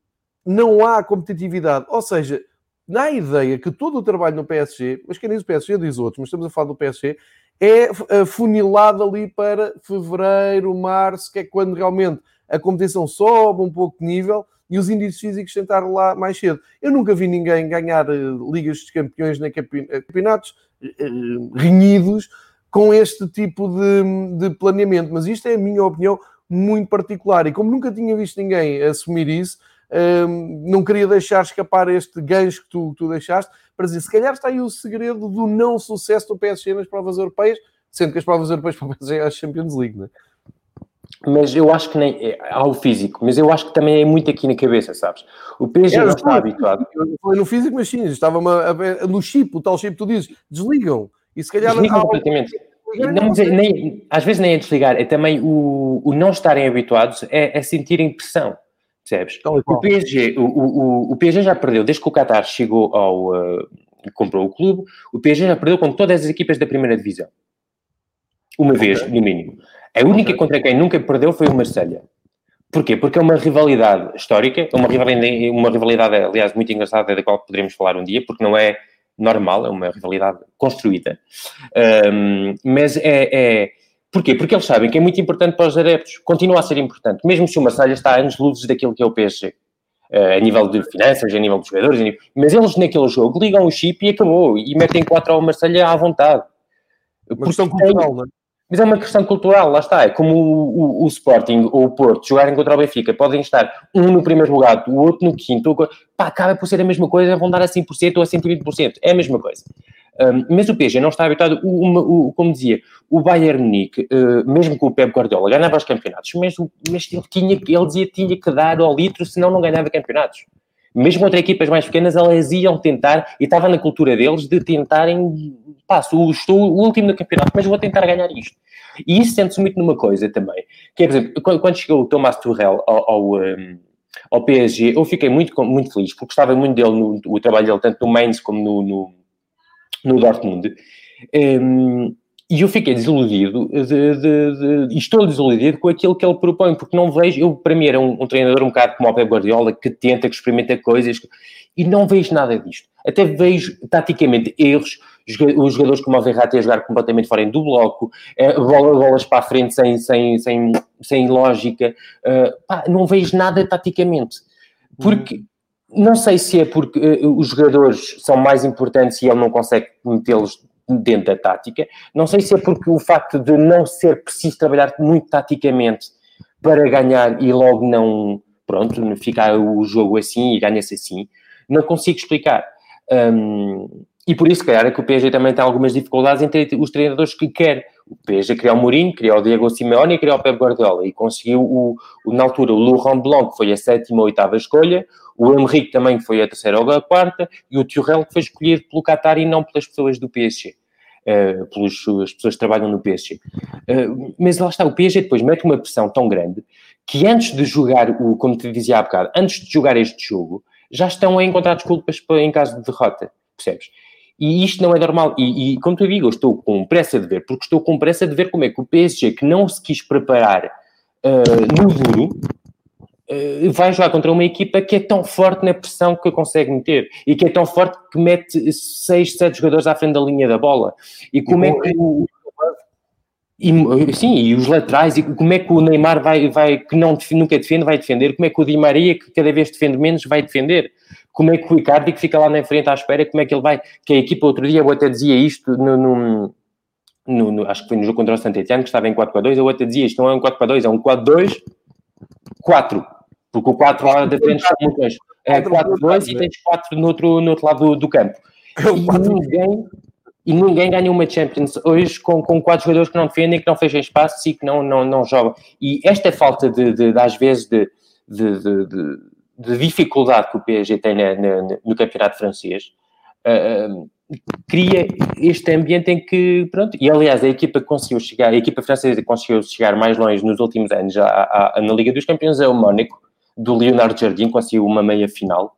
não há competitividade. Ou seja, na ideia que todo o trabalho no PSG, mas quem diz o PSG diz outros, mas estamos a falar do PSG, é eh, funilado ali para fevereiro, março, que é quando realmente a competição sobe um pouco de nível e os índices físicos tentaram lá mais cedo. Eu nunca vi ninguém ganhar uh, ligas de campeões nem eh, campeonatos uh, renhidos com este tipo de, de, planeamento, mas isto é a minha opinião muito particular e como nunca tinha visto ninguém assumir isso, uh, não queria deixar escapar este gancho que tu, tu deixaste, para dizer, se calhar está aí o segredo do não sucesso do PSG nas provas europeias, sendo que as provas europeias para o PSG é a Champions League, não é? Mas eu acho que nem é, há o físico, mas eu acho que também é muito aqui na cabeça, sabes? O PSG é, não está habituado. Eu falei no físico, mas sim, estava no chip, o tal chip, tu dizes, desligam. E se calhar desligam completamente. Não, nem, às vezes nem é desligar, é também o, o não estarem habituados, é, é sentirem pressão. Percebes? O PSG, o, o, o PSG já perdeu, desde que o Qatar chegou ao. Uh, comprou o clube, o PSG já perdeu com todas as equipas da primeira divisão. Uma okay. vez, no mínimo. A única okay. contra quem nunca perdeu foi o Marselha. Porquê? Porque é uma rivalidade histórica, é uma rivalidade, uma rivalidade, aliás, muito engraçada, da qual poderemos falar um dia, porque não é normal, é uma rivalidade construída. Um, mas é, é Porquê? Porque eles sabem que é muito importante para os adeptos, continua a ser importante, mesmo se o Marselha está a anos luzes daquilo que é o PSG, uh, eh, a nível de finanças, a nível dos jogadores, nível... mas eles naquele jogo ligam o chip e acabou, e metem 4 ao Marselha à vontade. Uma questão cultural, não é? Mas é uma questão cultural, lá está. É como o, o, o, Sporting ou o Porto jogarem contra o Benfica. Podem estar um no primeiro lugar, o outro no quinto. Pá, acaba por ser a mesma coisa, vão dar a 100% ou a 120%. É a mesma coisa. Um, mas o PSG não está habituado, o, o, como dizia, o Bayern Munique, uh, mesmo com o Pep Guardiola, ganhava os campeonatos, mas, mas ele, tinha, ele dizia que tinha que dar ao litro, senão não ganhava campeonatos. Mesmo contra equipas mais pequenas, elas iam tentar, e estava na cultura deles, de tentarem, pá, estou o último no campeonato, mas vou tentar ganhar isto. E isso sente-se muito numa coisa também, que é, por exemplo, quando chegou o Thomas Tuchel ao, ao, um, ao PSG, eu fiquei muito, muito feliz, porque gostava muito dele, no, o trabalho dele, tanto no Mainz como no, no, no Dortmund. Um, e eu fiquei desiludido de, de, de, estou desiludido com aquilo que ele propõe, porque não vejo, eu para mim era um, um treinador um bocado como o Pep Guardiola, que tenta, que experimenta coisas, e não vejo nada disto. Até vejo, taticamente, erros, os jogadores como o Verratti a jogar completamente fora do bloco, é, bolas para a frente sem, sem, sem, sem lógica, uh, pá, não vejo nada taticamente. Porque, não sei se é porque uh, os jogadores são mais importantes e ele não consegue metê-los dentro da tática. Não sei se é porque o facto de não ser preciso trabalhar muito taticamente para ganhar e logo não, pronto, ficar o jogo assim e ganha-se assim, não consigo explicar. Um, e por isso, calhar, é que o PSG também tem algumas dificuldades entre os treinadores que quer. O PSG criou o Mourinho, criou o Diego Simeone e criou o Pep Guardiola. E conseguiu, o, o, na altura, o Laurent Blanc, que foi a sétima ou oitava escolha, o Henrique também foi a terceira ou a quarta, e o Tuchel, que foi escolhido pelo Qatar e não pelas pessoas do PSG uh, pelas pessoas que trabalham no PSG. Uh, mas lá está, o PSG depois mete uma pressão tão grande que antes de jogar, o, como te dizia há bocado, antes de jogar este jogo, já estão a encontrar desculpas em caso de derrota, percebes? E isto não é normal. E, e, como te digo, eu estou com pressa de ver, porque estou com pressa de ver como é que o PSG, que não se quis preparar uh, no duro, eh, vai jogar contra uma equipa que é tão forte na pressão que consegue meter e que é tão forte que mete 6, 7 jogadores à frente da linha da bola. E como e é que o. E, sim, e os laterais, e como é que o Neymar vai, vai que não, nunca defende, vai defender, como é que o Di Maria, que cada vez defende menos, vai defender, como é que o Icardi, que fica lá na frente à espera, como é que ele vai, que a equipa outro dia, eu até dizia isto no, no, no, no acho que foi no jogo contra o Santetiano, que estava em 4-4-2, eu até dizia isto não é um 4-4-2, é um 4-2, 4, porque o 4 lá da frente está muito longe. É 4-2 e tens 4 no outro, no outro lado do, do campo. É e ninguém, e ninguém ganha uma Champions hoje com, com quatro jogadores que não defendem, que não fecham espaço e que não, não, não jogam. E esta falta de, de, de às vezes, de, de, de, de, dificuldade que o PSG tem na, na, no campeonato francês uh, cria este ambiente em que, pronto, e aliás a equipa conseguiu chegar, a equipa francesa conseguiu chegar mais longe nos últimos anos à, à, na Liga dos Campeões é o Mónaco, do Leonardo Jardim, conseguiu uma meia final.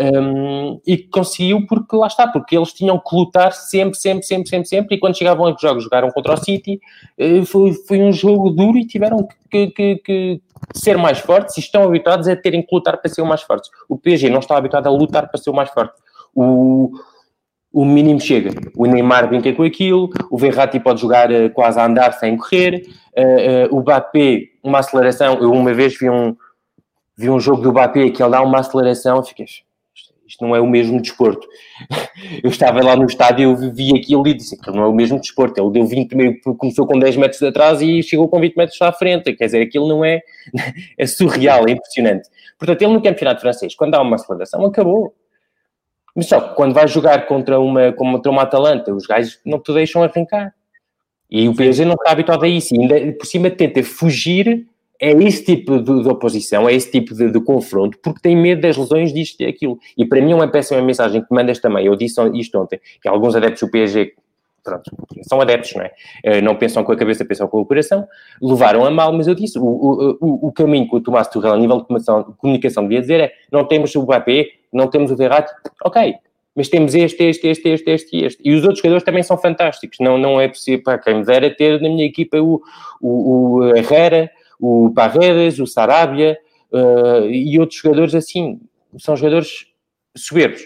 Um, e conseguiu porque lá está, porque eles tinham que lutar sempre, sempre, sempre, sempre, sempre. E quando chegavam a jogos, jogaram contra o City, eh, foi, foi um jogo duro e tiveram que, que, que, ser mais fortes e estão habituados a terem que lutar para ser o mais fortes. O PSG não está habituado a lutar para ser o mais forte. O, o mínimo chega. O Neymar brinca com aquilo, o Verratti pode jogar uh, quase a andar sem correr, uh, uh, o Mbappé, uma aceleração. Eu uma vez vi um vi um jogo do Mbappé que ele dá uma aceleração, fiquei, isto não é o mesmo desporto. Eu estava lá no estádio, eu vi aquilo e disse que não é o mesmo desporto. Ele deu 20 meio, começou com 10 metros atrás e chegou com 20 metros à frente. Quer dizer, aquilo não é, é surreal, é impressionante. Portanto, ele no campeonato francês, quando dá uma aceleração, acabou. Mas só que quando vai jogar contra uma, contra uma Atalanta, os gajos não te deixam arrancar. E o PSG não está habituado a isso. E ainda por cima tenta fugir é esse tipo de, de, oposição, é esse tipo de, de, confronto, porque tem medo das lesões disto e aquilo. E para mim é uma péssima mensagem que mandas também. Eu disse isto ontem, que alguns adeptos do PSG, pronto, são adeptos, não é? Eh, não pensam com a cabeça, pensam com o coração, levaram a mal, mas eu disse, o, o, o caminho que o Tomás Tuchel a nível de comunicação, devia dizer é, não temos o Mbappé, não temos o Verratti, ok, mas temos este, este, este, este, este e este. E os outros jogadores também são fantásticos. Não, não é possível, para quem me dera ter na minha equipa o, o, o Herrera, o Paredes, o Sarabia uh, e outros jogadores assim. São jogadores soberbos.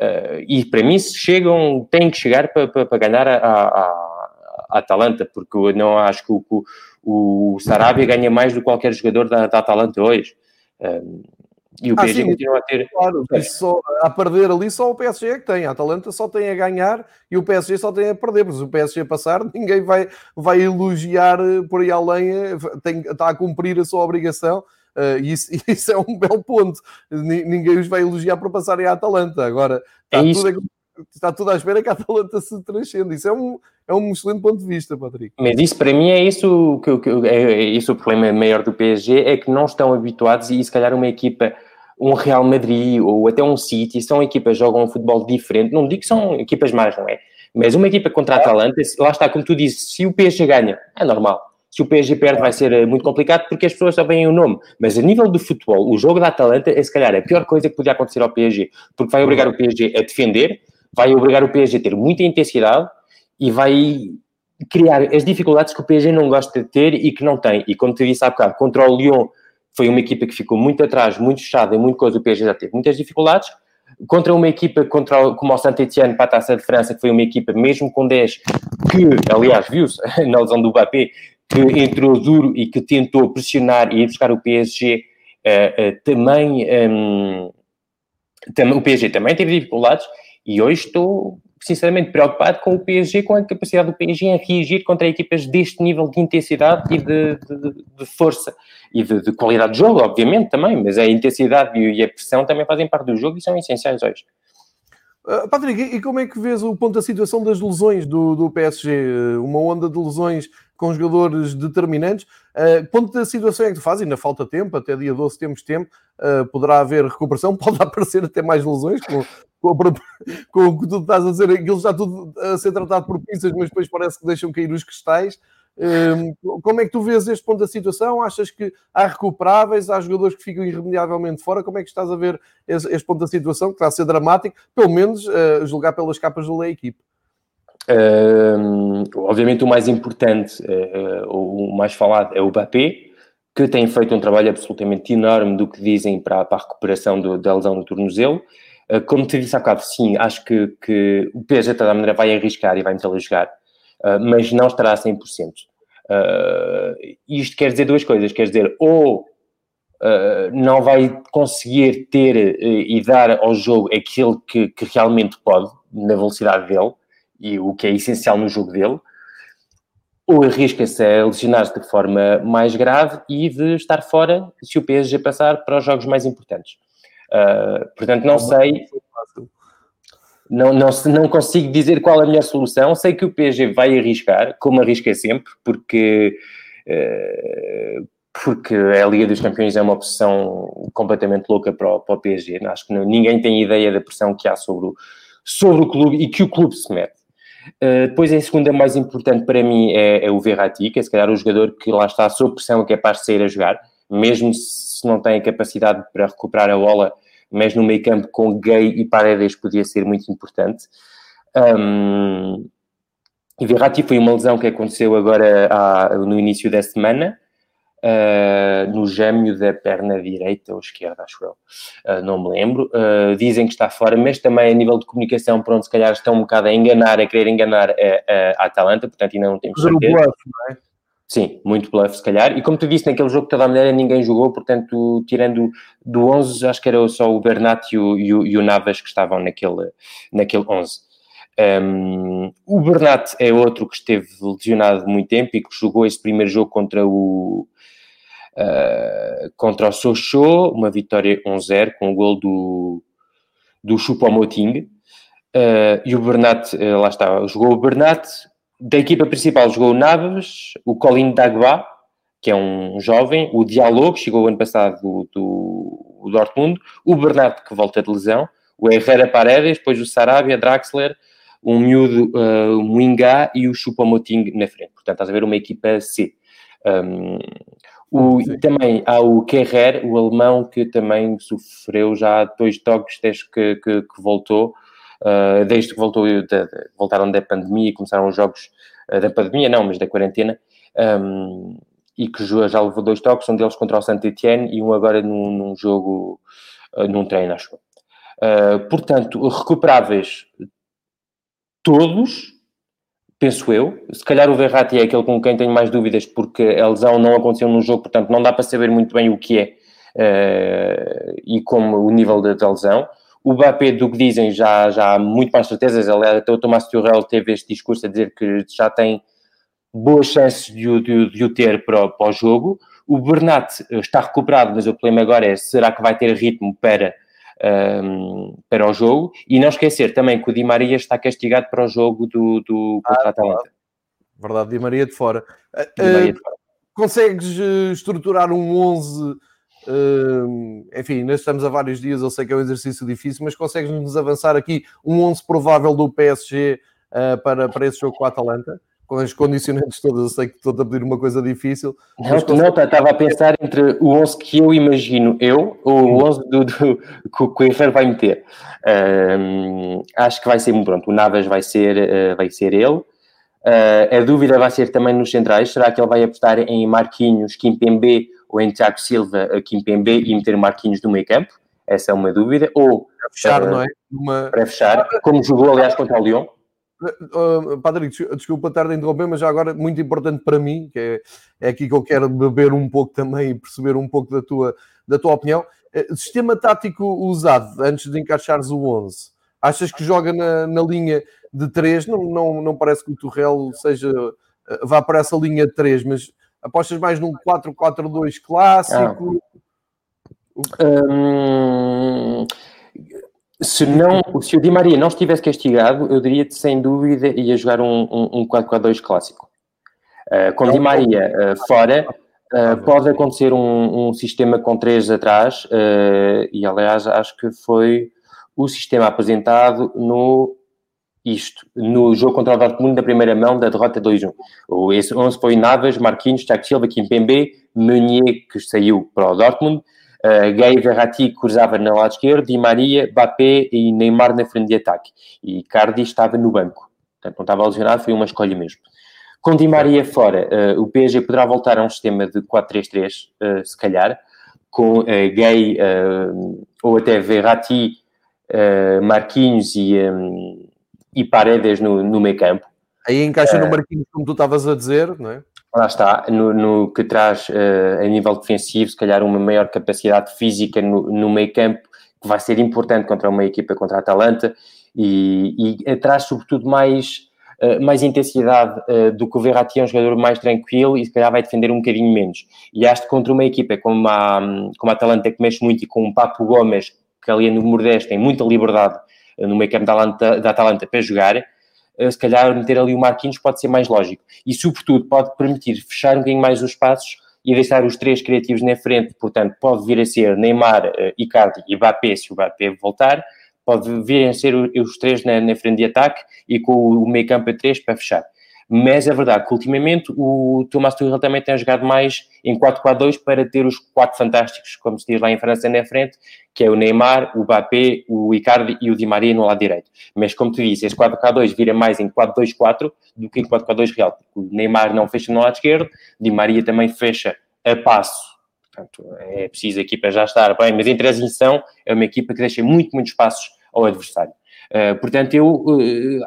Uh, e para mim, se chegam, têm que chegar para, para, para ganhar a, a, a, Atalanta, porque eu não acho que o, o, o Sarabia ganha mais do que qualquer jogador da, da Atalanta hoje. Uh, E o ah, PSG sim, continua a ter. Claro, só, a perder ali só o PSG é que tem. A Atalanta só tem a ganhar e o PSG só tem a perder. Mas o PSG passar, ninguém vai, vai elogiar eh, por aí além, tem, está a cumprir a sua obrigação. Uh, isso, isso é um belo ponto. Ninguém os vai elogiar por passarem a Atalanta. Agora, está, é tudo, está tudo à espera que a Atalanta se transcenda. Isso é um, é um excelente ponto de vista, Patrick. Mas isso para mim é isso que, que é, é isso o problema maior do PSG é que não estão habituados e se calhar uma equipa um Real Madrid ou até um City, são equipas que jogam um futebol diferente. Não digo que são equipas más, não é? Mas uma equipa contra a Atalanta, lá está, como tu dizes, se o PSG ganha, é normal. Se o PSG perde, vai ser eh, muito complicado porque as pessoas só veem o nome. Mas a nível do futebol, o jogo da Atalanta é se calhar a pior coisa que podia acontecer ao PSG, porque vai obrigar o PSG a defender, vai obrigar o PSG a ter muita intensidade e vai criar as dificuldades que o PSG não gosta de ter e que não tem. E como te disse há bocado, contra o Lyon foi uma equipa que ficou muito atrás, muito fechada, em muita coisa, o PSG já teve muitas dificuldades. Contra uma equipa contra, como o Saint-Etienne para a Taça de França, que foi uma equipa mesmo com 10, que, aliás, viu-se na lesão do Mbappé, que entrou duro e que tentou pressionar e ir buscar o PSG, uh, uh, também, um, tam, o PSG também teve dificuldades, e hoje estou sinceramente preocupado com o PSG, com a capacidade do PSG em reagir contra equipas deste nível de intensidade e de, de, de força e de, de, qualidade de jogo, obviamente também, mas a intensidade e a pressão também fazem parte do jogo e são essenciais hoje. Uh, Patrick, e como é que vês o ponto da situação das lesões do, do PSG? Uh, uma onda de lesões com jogadores determinantes. Uh, ponto da situação é que tu fazes? Ainda falta tempo, até dia 12 temos tempo, uh, poderá haver recuperação, pode aparecer até mais lesões, com, com, com o que tu estás a dizer, aquilo está tudo a ser tratado por pinças, mas depois parece que deixam cair os cristais. Uh, como é que tu vês este ponto da situação? Achas que há recuperáveis, há jogadores que ficam irremediavelmente fora? Como é que estás a ver este, ponto da situação, que está a ser dramático, pelo menos uh, julgar pelas capas da equipe? Uh, obviamente o mais importante, uh, o mais falado é o Mbappé, que tem feito um trabalho absolutamente enorme do que dizem para, para a recuperação do, da lesão do tornozelo. Uh, como te disse há bocado, sim, acho que, que o PSG de toda maneira vai arriscar e vai metê-lo a jogar, mas não estará a 100%. isto quer dizer duas coisas, quer dizer, ou não vai conseguir ter e dar ao jogo aquilo que, que realmente pode, na velocidade dele, e o que é essencial no jogo dele, ou arrisca-se a lesionar-se de forma mais grave e de estar fora se o PSG passar para os jogos mais importantes. Uh, portanto, não sei. Não, não, não consigo dizer qual é a melhor solução. Sei que o PSG vai arriscar, como arrisca sempre, porque, uh, porque a Liga dos Campeões é uma opção completamente louca para o, para o PSG. Acho que não, ninguém tem ideia da pressão que há sobre o, sobre o clube e que o clube se mete. Uh, depois, em segunda, mais importante para mim é, é, o Verratti, que é se calhar o jogador que lá está sob pressão, é capaz de sair a jogar, mesmo se não tem a capacidade para recuperar a bola, mas no meio campo com Gay e Paredes podia ser muito importante. Um, e Verratti foi uma lesão que aconteceu agora à, no início da semana, uh, no gêmeo da perna direita ou esquerda, acho eu, uh, não me lembro. Uh, dizem que está fora, mas também a nível de comunicação, pronto, se calhar estão um bocado a enganar, a querer enganar a, a, a Atalanta, portanto ainda não temos certeza. Bluff, não é? Sim, muito bluff, se calhar. E como tu disse, naquele jogo toda a maneira ninguém jogou, portanto, tirando do 11, acho que era só o Bernat e o, e o, e o Navas que estavam naquele, naquele 11. Um, o Bernat é outro que esteve lesionado muito tempo e que jogou esse primeiro jogo contra o, uh, contra o Sochaux, uma vitória 1-0 com o gol do, do Choupo-Moting. Uh, e o Bernat, uh, lá está, jogou o Bernat. Da equipa principal jogou o Naves, o Colin Dagba, que é um jovem, o Diallo, que chegou ano passado do, do, do Dortmund, o Bernat, que volta de lesão, o Herrera Paredes, depois o Sarabia, Draxler, o miúdo, uh, o e o Choupo-Moting na frente. Portanto, estás a ver uma equipa C. Um, o, e também há o Kerrer, o alemão, que também sofreu já dois toques desde que, que, que voltou, uh, desde que voltou, de, de, voltaram da pandemia e começaram os jogos uh, da pandemia, não, mas da quarentena, um, e que já levou dois toques, um deles contra o Saint-Etienne e um agora num, num jogo, uh, num treino, acho. portanto, recuperáveis todos, penso eu. Se calhar o Verratti é aquele com quem tenho mais dúvidas, porque a lesão não aconteceu no jogo, portanto não dá para saber muito bem o que é. uh, e como o nível da lesão. O Mbappé, do que dizem, já, já há muito mais certezas. Aliás, até o Tomás Tuchel teve este discurso a dizer que já tem boas chances de o, de, de o ter para, para o jogo. O Bernat está recuperado, mas o problema agora é será que vai ter ritmo para, um, para o jogo? E não esquecer também que o Di Maria está castigado para o jogo do, do contra a Atalanta. Verdade, Di Maria de fora. Di Maria de fora. Consegues eh, estruturar um 11 Uh, enfim, nós estamos há vários dias, eu sei que é um exercício difícil, mas consegues-nos avançar aqui um 11 provável do PSG uh, eh, para, para esse jogo com a Atalanta? Com as condicionantes todas, eu sei que estou a pedir uma coisa difícil. Não, não, estava a pensar entre o 11 que eu imagino eu ou o 11 do, do, que o Herrera vai meter. Uh, acho que vai ser, pronto, o Navas vai ser, uh, vai ser ele. Uh, a dúvida vai ser também nos centrais. Será que ele vai apostar em Marquinhos, Kimpembe ou em Tiago Silva, Kimpembe e meter Marquinhos no meio campo? Essa é uma dúvida. Ou para fechar, uh, não é? Uma... Para fechar, como jogou aliás contra o Lyon. Uh, Padre, desculpa estar a interromper, mas já agora muito importante para mim, que é, é aqui que eu quero beber um pouco também e perceber um pouco da tua, da tua opinião. Uh, sistema tático usado antes de encaixares o 11, achas que joga na, na linha de 3, não, não, não parece que o Torrel seja, eh, vá para essa linha de 3, mas apostas mais num 4-4-2 clássico? Ah. Hum, se, não, se o Di Maria não estivesse castigado, eu diria-te sem dúvida ia jogar um, um, um 4-4-2 clássico. Uh, com Di Maria uh, fora, uh, pode acontecer um, um, sistema com 3 atrás, e aliás acho que foi o sistema apresentado no isto no jogo contra o Dortmund da primeira mão da derrota 2-1. Esse 11 foi Navas, Marquinhos, Thiago Silva, Kimpembe, Meunier, que saiu para o Dortmund, uh, Gay Verratti cruzava no lado esquerdo, Di Maria, Mbappé e Neymar na frente de ataque. E Cardi estava no banco. Portanto, não estava lesionado, foi uma escolha mesmo. Com Di Maria fora, uh, o PSG poderá voltar a um sistema de 4-3-3, uh, eh, se calhar, com Gay ou até Verratti, Marquinhos e... Um, e Paredes no, no meio campo. Aí encaixa no eh, Marquinhos, como tu estavas a dizer, não é? Lá está, no, no que traz uh, a nível defensivo, se calhar uma maior capacidade física no, no meio campo, que vai ser importante contra uma equipa contra a Atalanta, e, e traz sobretudo mais, uh, mais intensidade uh, do que o Verratti é um jogador mais tranquilo e se calhar vai defender um bocadinho menos. E acho que contra uma equipa como a, como a Atalanta, que mexe muito, e com o Papo Gomes, que ali no 10 tem muita liberdade no meio campo da Atalanta, da Atalanta para jogar, eh, se calhar meter ali o Marquinhos pode ser mais lógico. E, sobretudo, pode permitir fechar um bocadinho mais os espaços e deixar os três criativos na frente. Portanto, pode vir a ser Neymar, eh, Icardi e Mbappé, se o Mbappé voltar. Pode vir a ser os três na, na frente de ataque e com o meio campo a três para fechar. Mas é verdade que ultimamente o Tomás Tuchel também tem jogado mais em 4-4-2 para ter os quatro fantásticos, como se diz lá em França, na frente, que é o Neymar, o Mbappé, o Icardi e o Di Maria no lado direito. Mas como tu disse, esse 4-4-2 vira mais em 4-2-4 do que em 4-4-2 real. O Neymar não fecha no lado esquerdo, Di Maria também fecha a passo. Portanto, é preciso a equipa já estar bem, mas em transição é uma equipa que deixa muito, muitos espaços ao adversário. Uh, portanto, eu uh,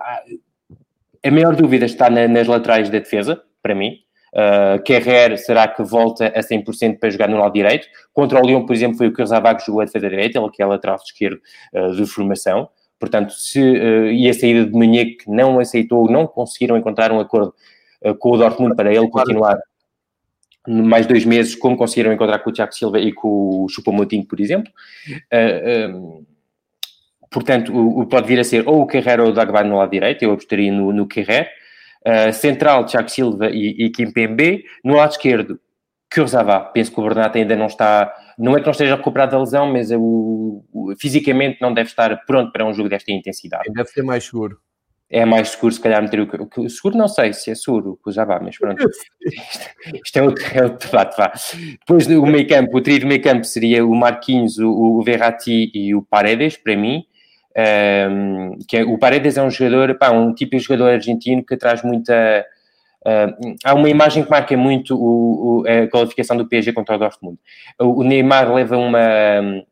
a maior dúvida está na, nas laterais da defesa, para mim. Uh, será que volta a 100% para jogar no lado direito? Contra o Leão, por exemplo, foi o que que jogou a defesa direita, ele que é lateral esquerdo uh, de formação. Portanto, se, uh, e a saída de Manique não aceitou, não conseguiram encontrar um acordo uh, com o Dortmund para ele continuar mais dois meses, como conseguiram encontrar com o Thiago Silva e com o Chupomotinho, por exemplo. Uh, portanto, o, o, pode vir a ser ou o Carreira ou o Dagba no lado direito, eu apostaria no, no Carreira. Uh, central, Thiago Silva e, e Kimpembe. No lado esquerdo, Kurzawa. Penso que o Bernat ainda não está... Não é que não esteja recuperado da lesão, mas o, o, fisicamente não deve estar pronto para um jogo desta intensidade. Deve ser mais seguro. É mais seguro, se calhar, meter o... o seguro não sei se é seguro, o Kurzawa, mas pronto. Isto, é outro, é outro debate, vá. Depois, o meio campo, o trio de meio campo seria o Marquinhos, o, o Verratti e o Paredes, para mim. Um, que é, o Paredes é um jogador, pá, um típico jogador argentino que traz muita. Uh, há uma imagem que marca muito o, o, a qualificação do PSG contra o Dortmund. O, o Neymar leva uma,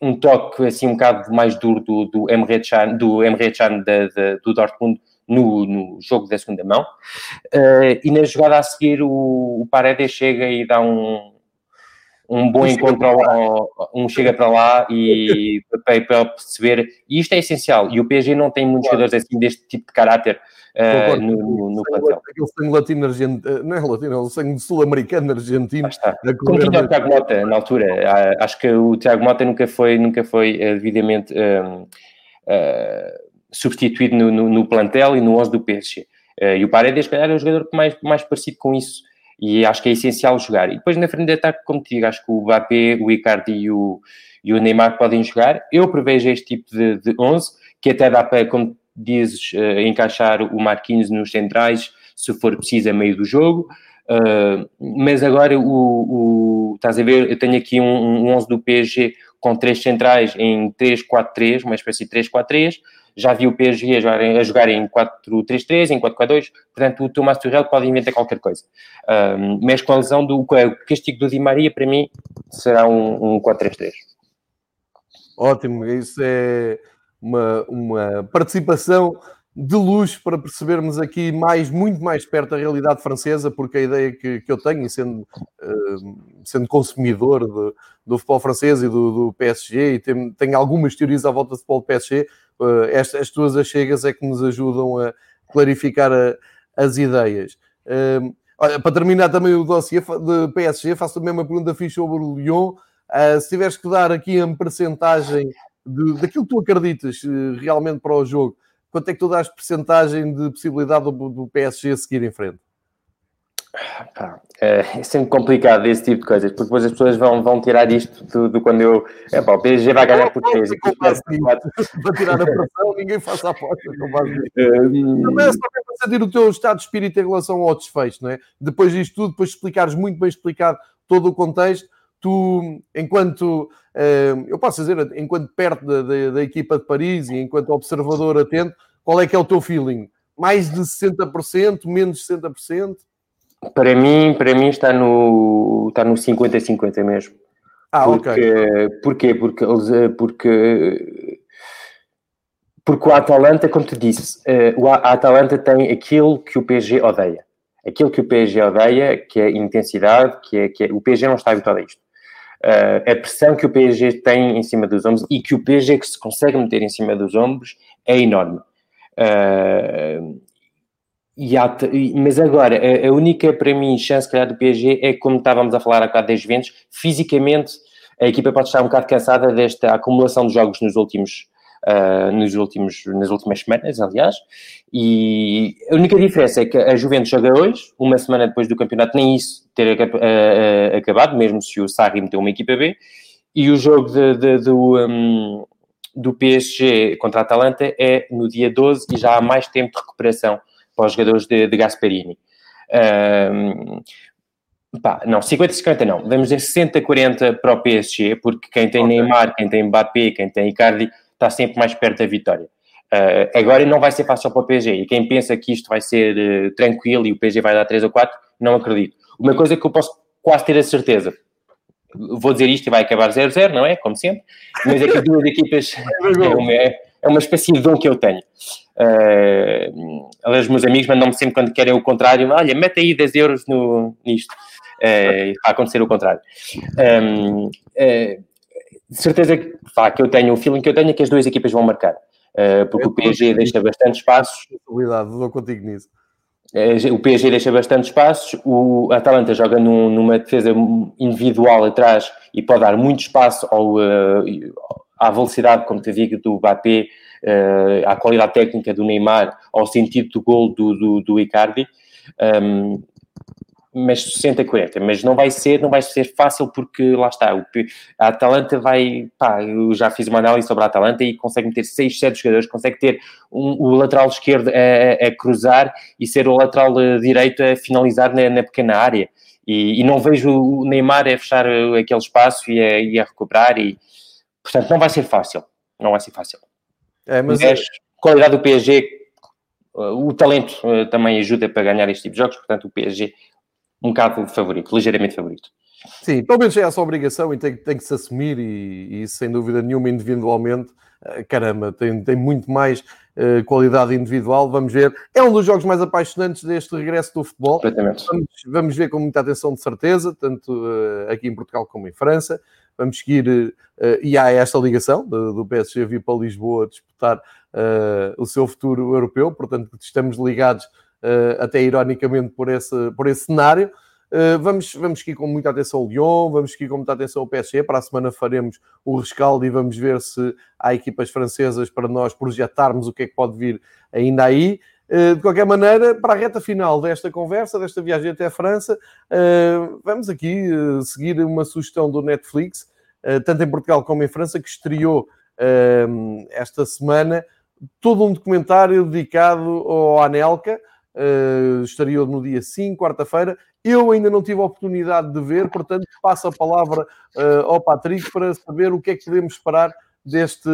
um toque assim um bocado mais duro do, do Emre Can, do, Emre Can de, de, do Dortmund no, no, jogo da segunda mão. Uh, e na jogada a seguir, o, o Paredes chega e dá um, um bom encontro, ao, um chega para lá e para perceber, e isto é essencial, e o PSG não tem muitos claro. jogadores assim deste tipo de caráter uh, no, no, no plantel. Aquele sangue latino argentino, não é latino, é o sangue sul-americano argentino. Como tinha o Tiago Mota na altura, acho que o Tiago Mota nunca foi, nunca foi eh, devidamente uh, uh, substituído no, no, no, plantel e no 11 do PSG. e o Paredes, calhar, é o jogador mais, mais parecido com isso e acho que é essencial jogar. E depois na frente de ataque, como te digo, acho que o Mbappé, o Icardi e o, e o Neymar podem jogar. Eu prevejo este tipo de, de 11, que até dá para, como dizes, uh, encaixar o Marquinhos nos centrais, se for preciso, a meio do jogo. Uh, mas agora, o, o, estás a ver, eu tenho aqui um, um 11 do PSG com três centrais em 3-4-3, uma espécie de 3-4-3, já vi o PSG a jogar, em 4-3-3, em 4-4-2, portanto o Tomás Tuchel pode inventar qualquer coisa. Um, mas com a lesão do castigo do Di Maria, para mim, será um, um 4-3-3. Ótimo, isso é uma, uma participação de luz para percebermos aqui mais, muito mais perto da realidade francesa, porque a ideia que, que eu tenho, sendo, uh, sendo consumidor de, do futebol francês e do, do PSG, e tenho, tenho, algumas teorias à volta do futebol do PSG, uh, estas, as tuas achegas é que nos ajudam a clarificar a, as ideias. Uh, olha, para terminar também o dossiê de PSG, faço também uma pergunta fixe sobre o Lyon. se tiveres que dar aqui a percentagem daquilo que tu acreditas realmente para o jogo, quanto é que tu dás percentagem de possibilidade do, do PSG seguir em frente? É, é sempre complicado esse tipo de coisas, porque depois as pessoas vão, vão tirar isto do, do quando eu. É pá, o PSG vai ganhar por 3. Para tirar a pressão, ninguém faça a aposta base nisso. Também é só para sentir o teu estado de espírito em relação ao desfecho, não é? Depois disto tudo, depois explicares muito bem explicado todo o contexto, tu, enquanto, eh, eu posso dizer, enquanto perto da, da, da, equipa de Paris e enquanto observador atento, qual é que é o teu feeling? Mais de 60%, menos de 60%? Para mim, para mim está no, está no 50-50 mesmo. Ah, porque, ok. Porquê? Porque, eh, porque, porque o Atalanta, como te disse, eh, o Atalanta tem aquilo que o PSG odeia. Aquilo que o PSG odeia, que é intensidade, que é, que é, o PSG não está habituado a isto uh, a pressão que o PSG tem em cima dos ombros e que o PSG que se consegue meter em cima dos ombros é enorme. Uh, há, mas agora, a, a, única para mim chance, calhar, do PSG é como estávamos a falar há bocado das Juventus, fisicamente a equipa pode estar um bocado cansada desta acumulação de jogos nos últimos, uh, nos últimos, nas últimas semanas, aliás, e a única diferença é que a Juventus joga hoje, uma semana depois do campeonato, nem isso ter uh, acabado, mesmo se o Sarri meteu uma equipa B, e o jogo de, de, do, um, do PSG contra a Atalanta é no dia 12 e já há mais tempo de recuperação para os jogadores de, de Gasperini. Um, pá, não, 50-50 não, vamos dizer 60-40 para o PSG, porque quem tem okay. Neymar, quem tem Mbappé, quem tem Icardi, está sempre mais perto da vitória. Uh, agora não vai ser fácil para o PSG, e quem pensa que isto vai ser uh, tranquilo e o PSG vai dar 3 ou 4, não acredito. Uma coisa que eu posso quase ter a certeza, vou dizer isto e vai acabar 0-0, não é? Como sempre, mas é que as duas equipas é uma, é uma espécie de dom que eu tenho. Uh, aliás, os meus amigos mandam-me sempre quando querem o contrário, olha, mete aí 10 euros no, nisto, uh, vai acontecer o contrário. Um, uh, de certeza que, pá, que eu tenho, o feeling que eu tenho é que as duas equipas vão marcar, uh, porque eu o PSG deixa bastante espaços. Cuidado, vou contigo nisso. É, o PSG deixa bastante espaços, o Atalanta joga num, numa defesa individual atrás e pode dar muito espaço ao, uh, à velocidade, como te digo, do Mbappé, à qualidade técnica do Neymar, ao sentido do gol do, do, do Icardi. Um, mas 60 40, mas não vai ser, não vai ser fácil porque lá está, a Atalanta vai, pá, eu já fiz uma análise sobre a Atalanta e consegue meter 6, 7 jogadores, consegue ter um, o lateral esquerdo a, a, cruzar e ser o lateral eh, direito a finalizar na, na pequena área. E, e, não vejo o Neymar a fechar eh, aquele espaço e a, e a, recuperar e, portanto, não vai ser fácil, não vai ser fácil. É, mas, mas qualidade do PSG, eh, o talento também ajuda para ganhar este tipo de jogos, portanto, o PSG um bocado favorito, ligeiramente favorito. Sim, pelo menos é essa obrigação e tem, tem que se assumir, e, e sem dúvida nenhuma, individualmente, eh, caramba, tem, tem muito mais uh, qualidade individual. Vamos ver. É um dos jogos mais apaixonantes deste regresso do futebol. Vamos, vamos, ver com muita atenção, de certeza, tanto uh, aqui em Portugal como em França. Vamos seguir, uh, e há esta ligação do, do PSG vir para Lisboa disputar o seu futuro europeu, portanto, estamos ligados até ironicamente por esse, por esse cenário. Uh, vamos, vamos aqui com muita atenção ao Lyon, vamos aqui com muita atenção ao PSG. Para a semana faremos o rescaldo e vamos ver se há equipas francesas para nós projetarmos o que é que pode vir ainda aí. Uh, de qualquer maneira, para a reta final desta conversa, desta viagem até a França, vamos aqui seguir uma sugestão do Netflix, tanto em Portugal como em França, que estreou esta semana todo um documentário dedicado ao Anelka. Uh, estaria no dia 5, quarta-feira, eu ainda não tive a oportunidade de ver, portanto, passo a palavra uh, ao Patrick para saber o que é que podemos esperar deste,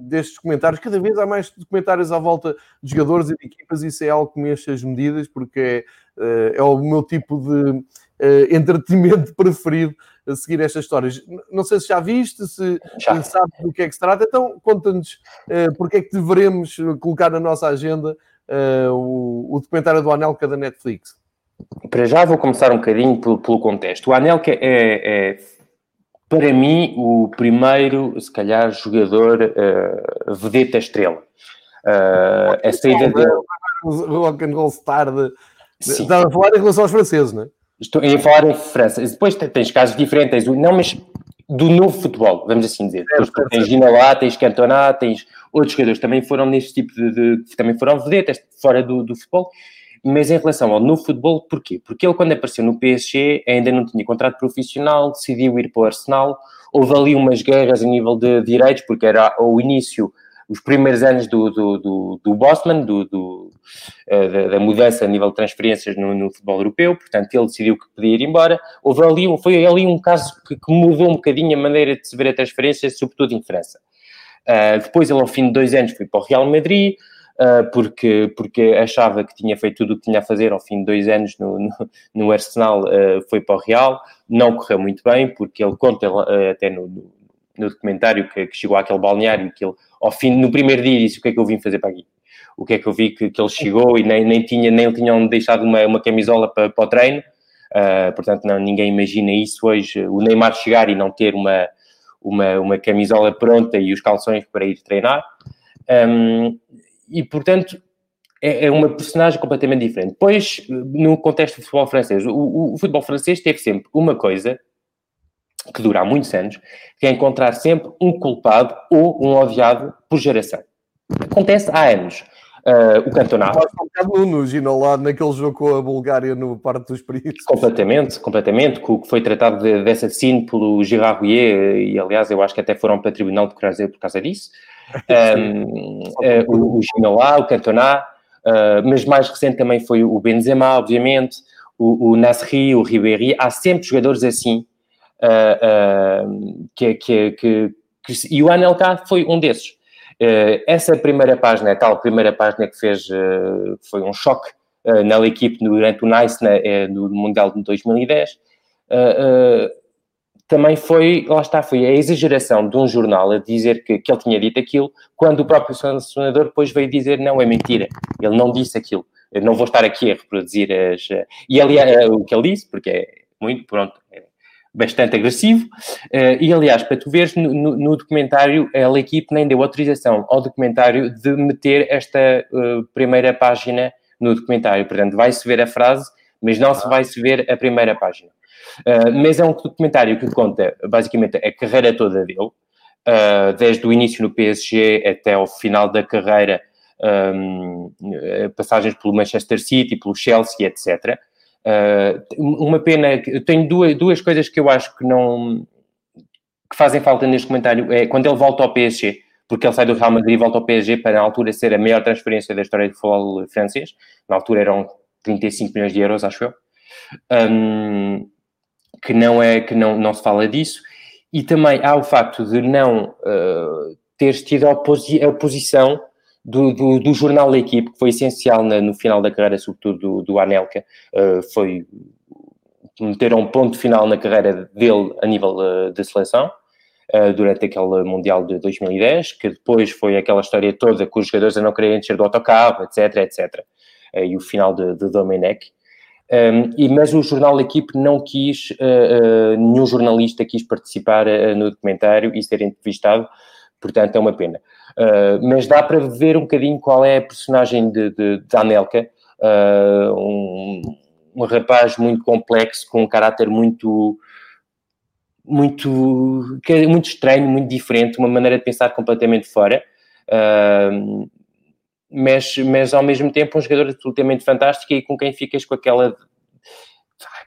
destes comentários. Cada vez há mais documentários à volta de jogadores e de equipas, e isso é algo que me enche as medidas, porque é, uh, é o meu tipo de entretenimento preferido a seguir estas histórias. Não sei se já viste, se já. sabe do que é que se trata, então conta-nos porque é que devemos colocar na nossa agenda o, o documentário do Anelka da Netflix. Para já vou começar um bocadinho pelo, pelo contexto. O Anelka é, é, para mim, o primeiro, se calhar, jogador uh, vedeta estrela. Uh, a saída dele... Rock and roll star de... Estava a falar em relação aos franceses, não é? Estou a falar em França. Depois tens casos diferentes. Não, mas do novo futebol, vamos assim dizer. É, Depois, tens Ginola, tens Cantona, tens outros jogadores também foram neste tipo de, de também foram vedetas fora do, do futebol mas em relação ao no futebol, porquê? Porque ele, quando apareceu no PSG, ainda não tinha contrato profissional, decidiu ir para o Arsenal. Houve ali umas guerras a nível de direitos, porque era o início, os primeiros anos do, do, do, do Bosman, do, do uh, da, da, mudança a nível de transferências no, no, futebol europeu, portanto ele decidiu que podia ir embora. Houve ali, foi ali um caso que, que mudou um bocadinho a maneira de se ver a transferência, sobretudo em França. Uh, depois ele, ao fim de dois anos, foi para o Real Madrid, uh, porque, porque achava que tinha feito tudo o que tinha a fazer ao fim de dois anos no, no, no Arsenal, foi para o Real, não correu muito bem, porque ele conta até no, no, documentário que, que, chegou àquele balneário que ele, ao fim, no primeiro dia, disse o que é que eu vim fazer para aqui. O que é que eu vi que, que ele chegou e nem, nem, tinha, nem tinham deixado uma, uma camisola para, para o treino, portanto não, ninguém imagina isso hoje, o Neymar chegar e não ter uma, uma, uma camisola pronta e os calções para ir treinar. Um, e, portanto, é, é, uma personagem completamente diferente. Depois, no contexto do futebol francês, o, o, futebol francês teve sempre uma coisa que dura há muitos anos, que é encontrar sempre um culpado ou um odiado por geração. Acontece há anos. Uh, o campeonato. no Ginola, naquele jogo com a Bulgária no Parque dos Príncipes. Completamente, completamente, que foi tratado de, de assassino pelo Gérard Rouillet, e aliás eu acho que até foram para o Tribunal de Cruzeiro por causa disso um, uh, eh, o, o Ginola, o Cantona, uh, mas mais recente também foi o Benzema, obviamente, o, o Nasri, o Ribéry, há sempre jogadores assim, uh, que, que, que, que, e o Anelka foi um desses. essa primeira página, tal primeira página que fez, foi um choque na equipe durante o Nice na, no Mundial de 2010, também foi, lá está, foi a exageração de um jornal a dizer que, que ele tinha dito aquilo, quando o próprio sancionador depois veio dizer não, é mentira, ele não disse aquilo. Eu não vou estar aqui a reproduzir as... E aliás, é o que ele disse, porque é muito, pronto, é bastante agressivo. Eh, e aliás, para tu veres, no, no, documentário, a equipe nem deu autorização ao documentário de meter esta uh, primeira página no documentário. Portanto, vai-se ver a frase, mas não se vai-se ver a primeira página. Uh, mas é um documentário que conta basicamente a carreira toda dele, uh, desde o início no PSG até ao final da carreira, um, passagens pelo Manchester City, pelo Chelsea, etc. Uh, uma pena, tenho duas, duas coisas que eu acho que não que fazem falta neste comentário é quando ele volta ao PSG, porque ele sai do Real Madrid e volta ao PSG para na altura ser a maior transferência da história do futebol francês. Na altura eram 35 milhões de euros, acho eu. Um, que não é que não, não se fala disso, e também há o facto de não uh, ter tido a, oposi a oposição do, do, do, jornal da equipe, que foi essencial na, no final da carreira, sobretudo do, do Anelka, uh, foi meter um ponto final na carreira dele a nível uh, de seleção. uh, durante aquele Mundial de 2010, que depois foi aquela história toda com os jogadores a não quererem encher do autocarro, etc, etc. Uh, e o final de, de Domenech. Um, e, mas o jornal da equipe não quis, uh, nenhum jornalista quis participar no documentário e ser entrevistado, portanto é uma pena. Mas dá para ver um bocadinho qual é a personagem de, de, de Anelka, um, um rapaz muito complexo, com um caráter muito muito, é muito estranho, muito diferente, uma maneira de pensar completamente fora, uh, mas, mas ao mesmo tempo um jogador absolutamente fantástico e com quem ficas com aquela.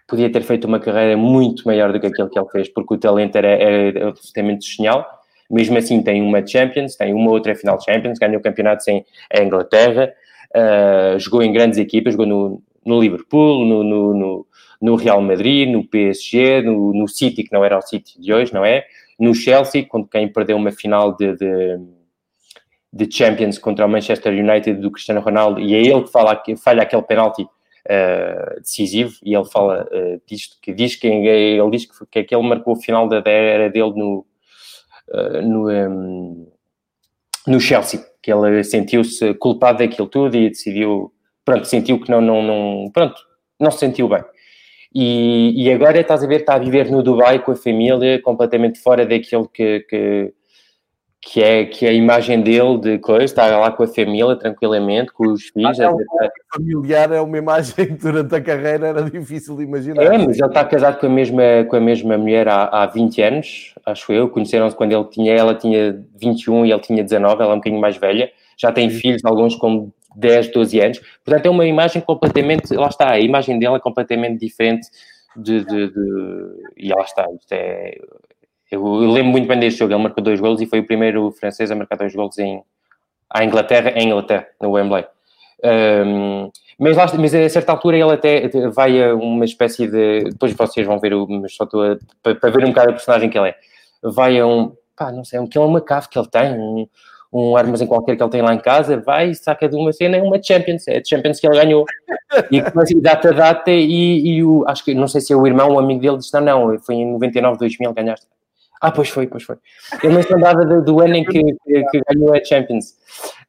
Podia ter feito uma carreira muito maior do que aquilo que ele fez, porque o talento era, era absolutamente genial. Mesmo assim, tem uma Champions, tem uma outra final Champions, ganhou campeonatos em, em Inglaterra, uh, jogou em grandes equipas, jogou no, no Liverpool, no, no, no no Real Madrid, no PSG, no, no City, que não era o City de hoje, não é? No Chelsea, quando quem perdeu uma final de, de, de, Champions contra o Manchester United do Cristiano Ronaldo, e é ele que fala, falha aquele penalti uh, decisivo, e ele fala uh, disto, que diz que ele diz que, que aquele marcou o final da era dele no, no, um, no Chelsea, que ele sentiu-se culpado daquilo tudo e decidiu, pronto, sentiu que não, não, não pronto, não se sentiu bem. E, e, agora estás a ver, está a viver no Dubai com a família, completamente fora daquilo que, que, que, é, que é a imagem dele de coisa, está lá com a família tranquilamente, com os filhos. Ah, é familiar é uma imagem que durante a carreira era difícil de imaginar. É, mas ele está casado com a mesma, com a mesma mulher há, há 20 anos, acho eu. Conheceram-se quando ele tinha, ela tinha 21 e ele tinha 19, ela é um bocadinho mais velha. Já tem filhos, alguns com 10, 12 anos. Portanto, é uma imagem completamente. Lá está, a imagem dele é completamente diferente de. de, de e lá está, isto é. Eu, eu, lembro muito bem deste jogo. Ele marcou dois golos e foi o primeiro francês a marcar dois golos em, à Inglaterra, em Inglaterra, no Wembley. Um, mas, lá, mas a certa altura ele até vai a uma espécie de. Depois vocês vão ver, o, mas só estou a, para, ver um bocado a personagem que ele é. Vai a um. Pá, não sei, um, que é uma cave que ele tem, um, um armazém qualquer que ele tem lá em casa, vai, saca de uma cena, é uma Champions, é a Champions que ele ganhou. E começa data a data e, e o, acho que, não sei se é o irmão, o amigo dele, disse, não, não, foi em 99, 2000 ganhaste. Ah, pois foi, pois foi. Ele não se lembrava do, do ano em que, que, que, ganhou a Champions.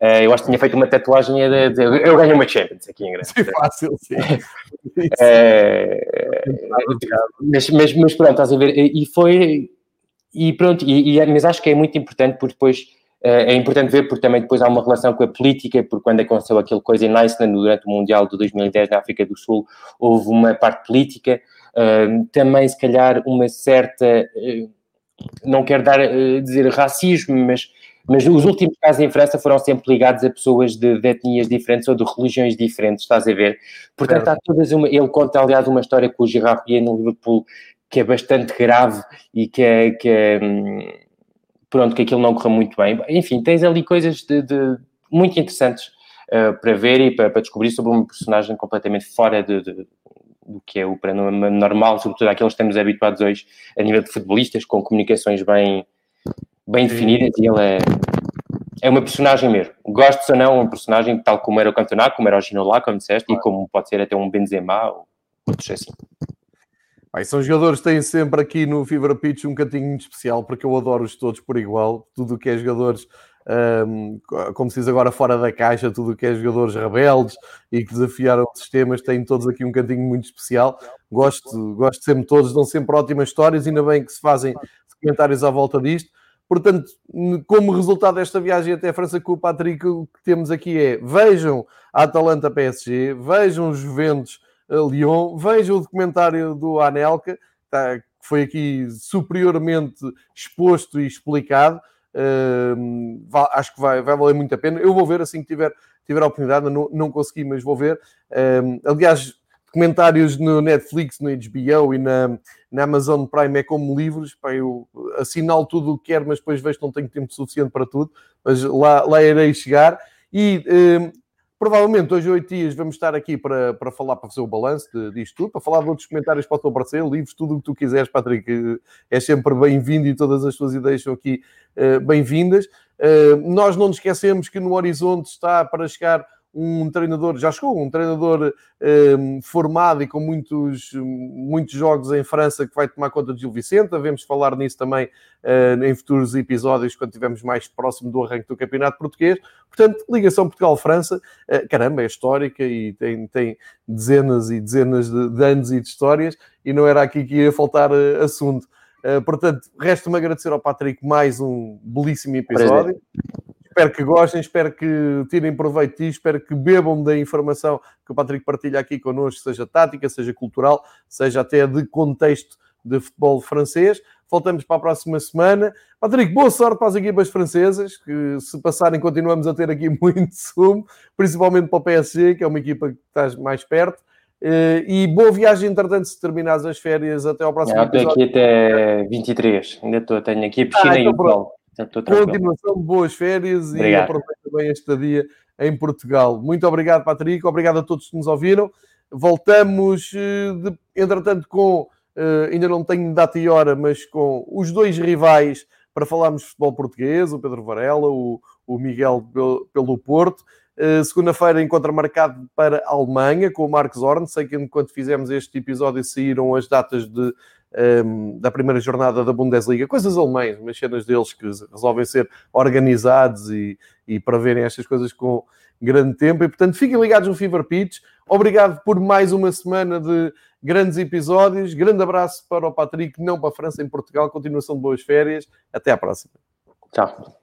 Uh, eu acho que tinha feito uma tatuagem de, de, eu ganhei uma Champions aqui em Grande. Sim, fácil, sim. uh, mas, mas, mas, pronto, estás a ver, e foi, e pronto, e, e, mas acho que é muito importante porque depois é importante ver porque também depois há uma relação com a política, porque quando aconteceu aquele coisa em Iceland durante o Mundial de 2010 na África do Sul, houve uma parte política, também se calhar uma certa, eh, não quero dar, eh, dizer racismo, mas, mas os últimos casos em França foram sempre ligados a pessoas de, de etnias diferentes ou de religiões diferentes, estás a ver? Portanto, há todas uma, ele conta aliás uma história com o Gerard Piqué no Liverpool que é bastante grave e que é, que é hum, pronto, que aquilo não correu muito bem. Enfim, tens ali coisas de, de muito interessantes uh, para ver e para, para, descobrir sobre um personagem completamente fora de, de, do que é o panorama normal, sobretudo aqueles que estamos habituados hoje a nível de futebolistas, com comunicações bem, bem definidas, e ele é, é uma personagem mesmo. Gostes ou não, um personagem tal como era o Cantona, como era o Ginola, como disseste, e como pode ser até um Benzema ou outros assim. Bem, são jogadores que têm sempre aqui no Fever Pitch um cantinho muito especial, porque eu adoro-os todos por igual. Tudo o que é jogadores, um, como se diz agora, fora da caixa, tudo o que é jogadores rebeldes e que desafiaram sistemas, têm todos aqui um cantinho muito especial. Gosto, gosto sempre todos, dão sempre ótimas histórias, ainda bem que se fazem comentários à volta disto. Portanto, como resultado desta viagem até a França com o Patrick, o que temos aqui é vejam a Atalanta PSG, vejam os Juventus Lyon. Veja o documentário do Anelka, tá, que foi aqui superiormente exposto e explicado. Uh, acho que vai, vai valer muito a pena. Eu vou ver assim que tiver, tiver a oportunidade, não, não consegui, mas vou ver. Uh, aliás, documentários no Netflix, no HBO e na, na Amazon Prime é como livros. Pá, eu assinalo tudo o que quero, mas depois vejo que não tenho tempo suficiente para tudo. Mas lá, lá irei chegar. E uh, Provavelmente hoje, oito dias, vamos estar aqui para, para falar, para fazer o balanço disto tudo, para falar de outros comentários para o teu parecer, livros, tudo o que tu quiseres, Patrick. É sempre bem-vindo e todas as tuas ideias são aqui uh, bem-vindas. Uh, nós não nos esquecemos que no horizonte está para chegar um treinador, já chegou, um treinador um, formado e com muitos, muitos jogos em França que vai tomar conta de Gil Vicente. Devemos falar nisso também uh, em futuros episódios, quando estivermos mais próximo do arranque do Campeonato Português. Portanto, ligação Portugal-França, uh, caramba, é histórica e tem, tem dezenas e dezenas de, de, anos e de histórias, e não era aqui que ia faltar uh, assunto. portanto, resta-me agradecer ao Patrick mais um belíssimo episódio. Espero que gostem, espero que tirem proveito disso, espero que bebam da informação que o Patrick partilha aqui connosco, seja tática, seja cultural, seja até de contexto de futebol francês. Voltamos para a próxima semana. Patrick, boa sorte para as equipas francesas, que se passarem continuamos a ter aqui muito sumo, principalmente para o PSG, que é uma equipa que estás mais perto. Eh, e boa viagem, entretanto, se terminares as férias até ao próximo é, episódio. Estou aqui até 23, ainda estou, tenho aqui a piscina ah, então e. Continuação de boas férias obrigado. e aproveita bem este dia em Portugal. Muito obrigado, Patrick. Obrigado a todos que nos ouviram. Voltamos, eh, entretanto, com. Uh, ainda não tenho data e hora, mas com os dois rivais para falarmos de futebol português, o Pedro Varela, o, o Miguel pelo, Porto. Uh, Segunda-feira encontro marcado para a Alemanha com o Marcos Horn. Sei que enquanto fizemos este episódio saíram as datas de um, ehm, da primeira jornada da Bundesliga, coisas alemães, mas cenas deles que resolvem ser organizados e, e para verem estas coisas com grande tempo. E portanto, fiquem ligados no Fever Pitch. Obrigado por mais uma semana de grandes episódios. Grande abraço para o Patrick, não para a França, em Portugal. Continuação de boas férias. Até à próxima. Tchau.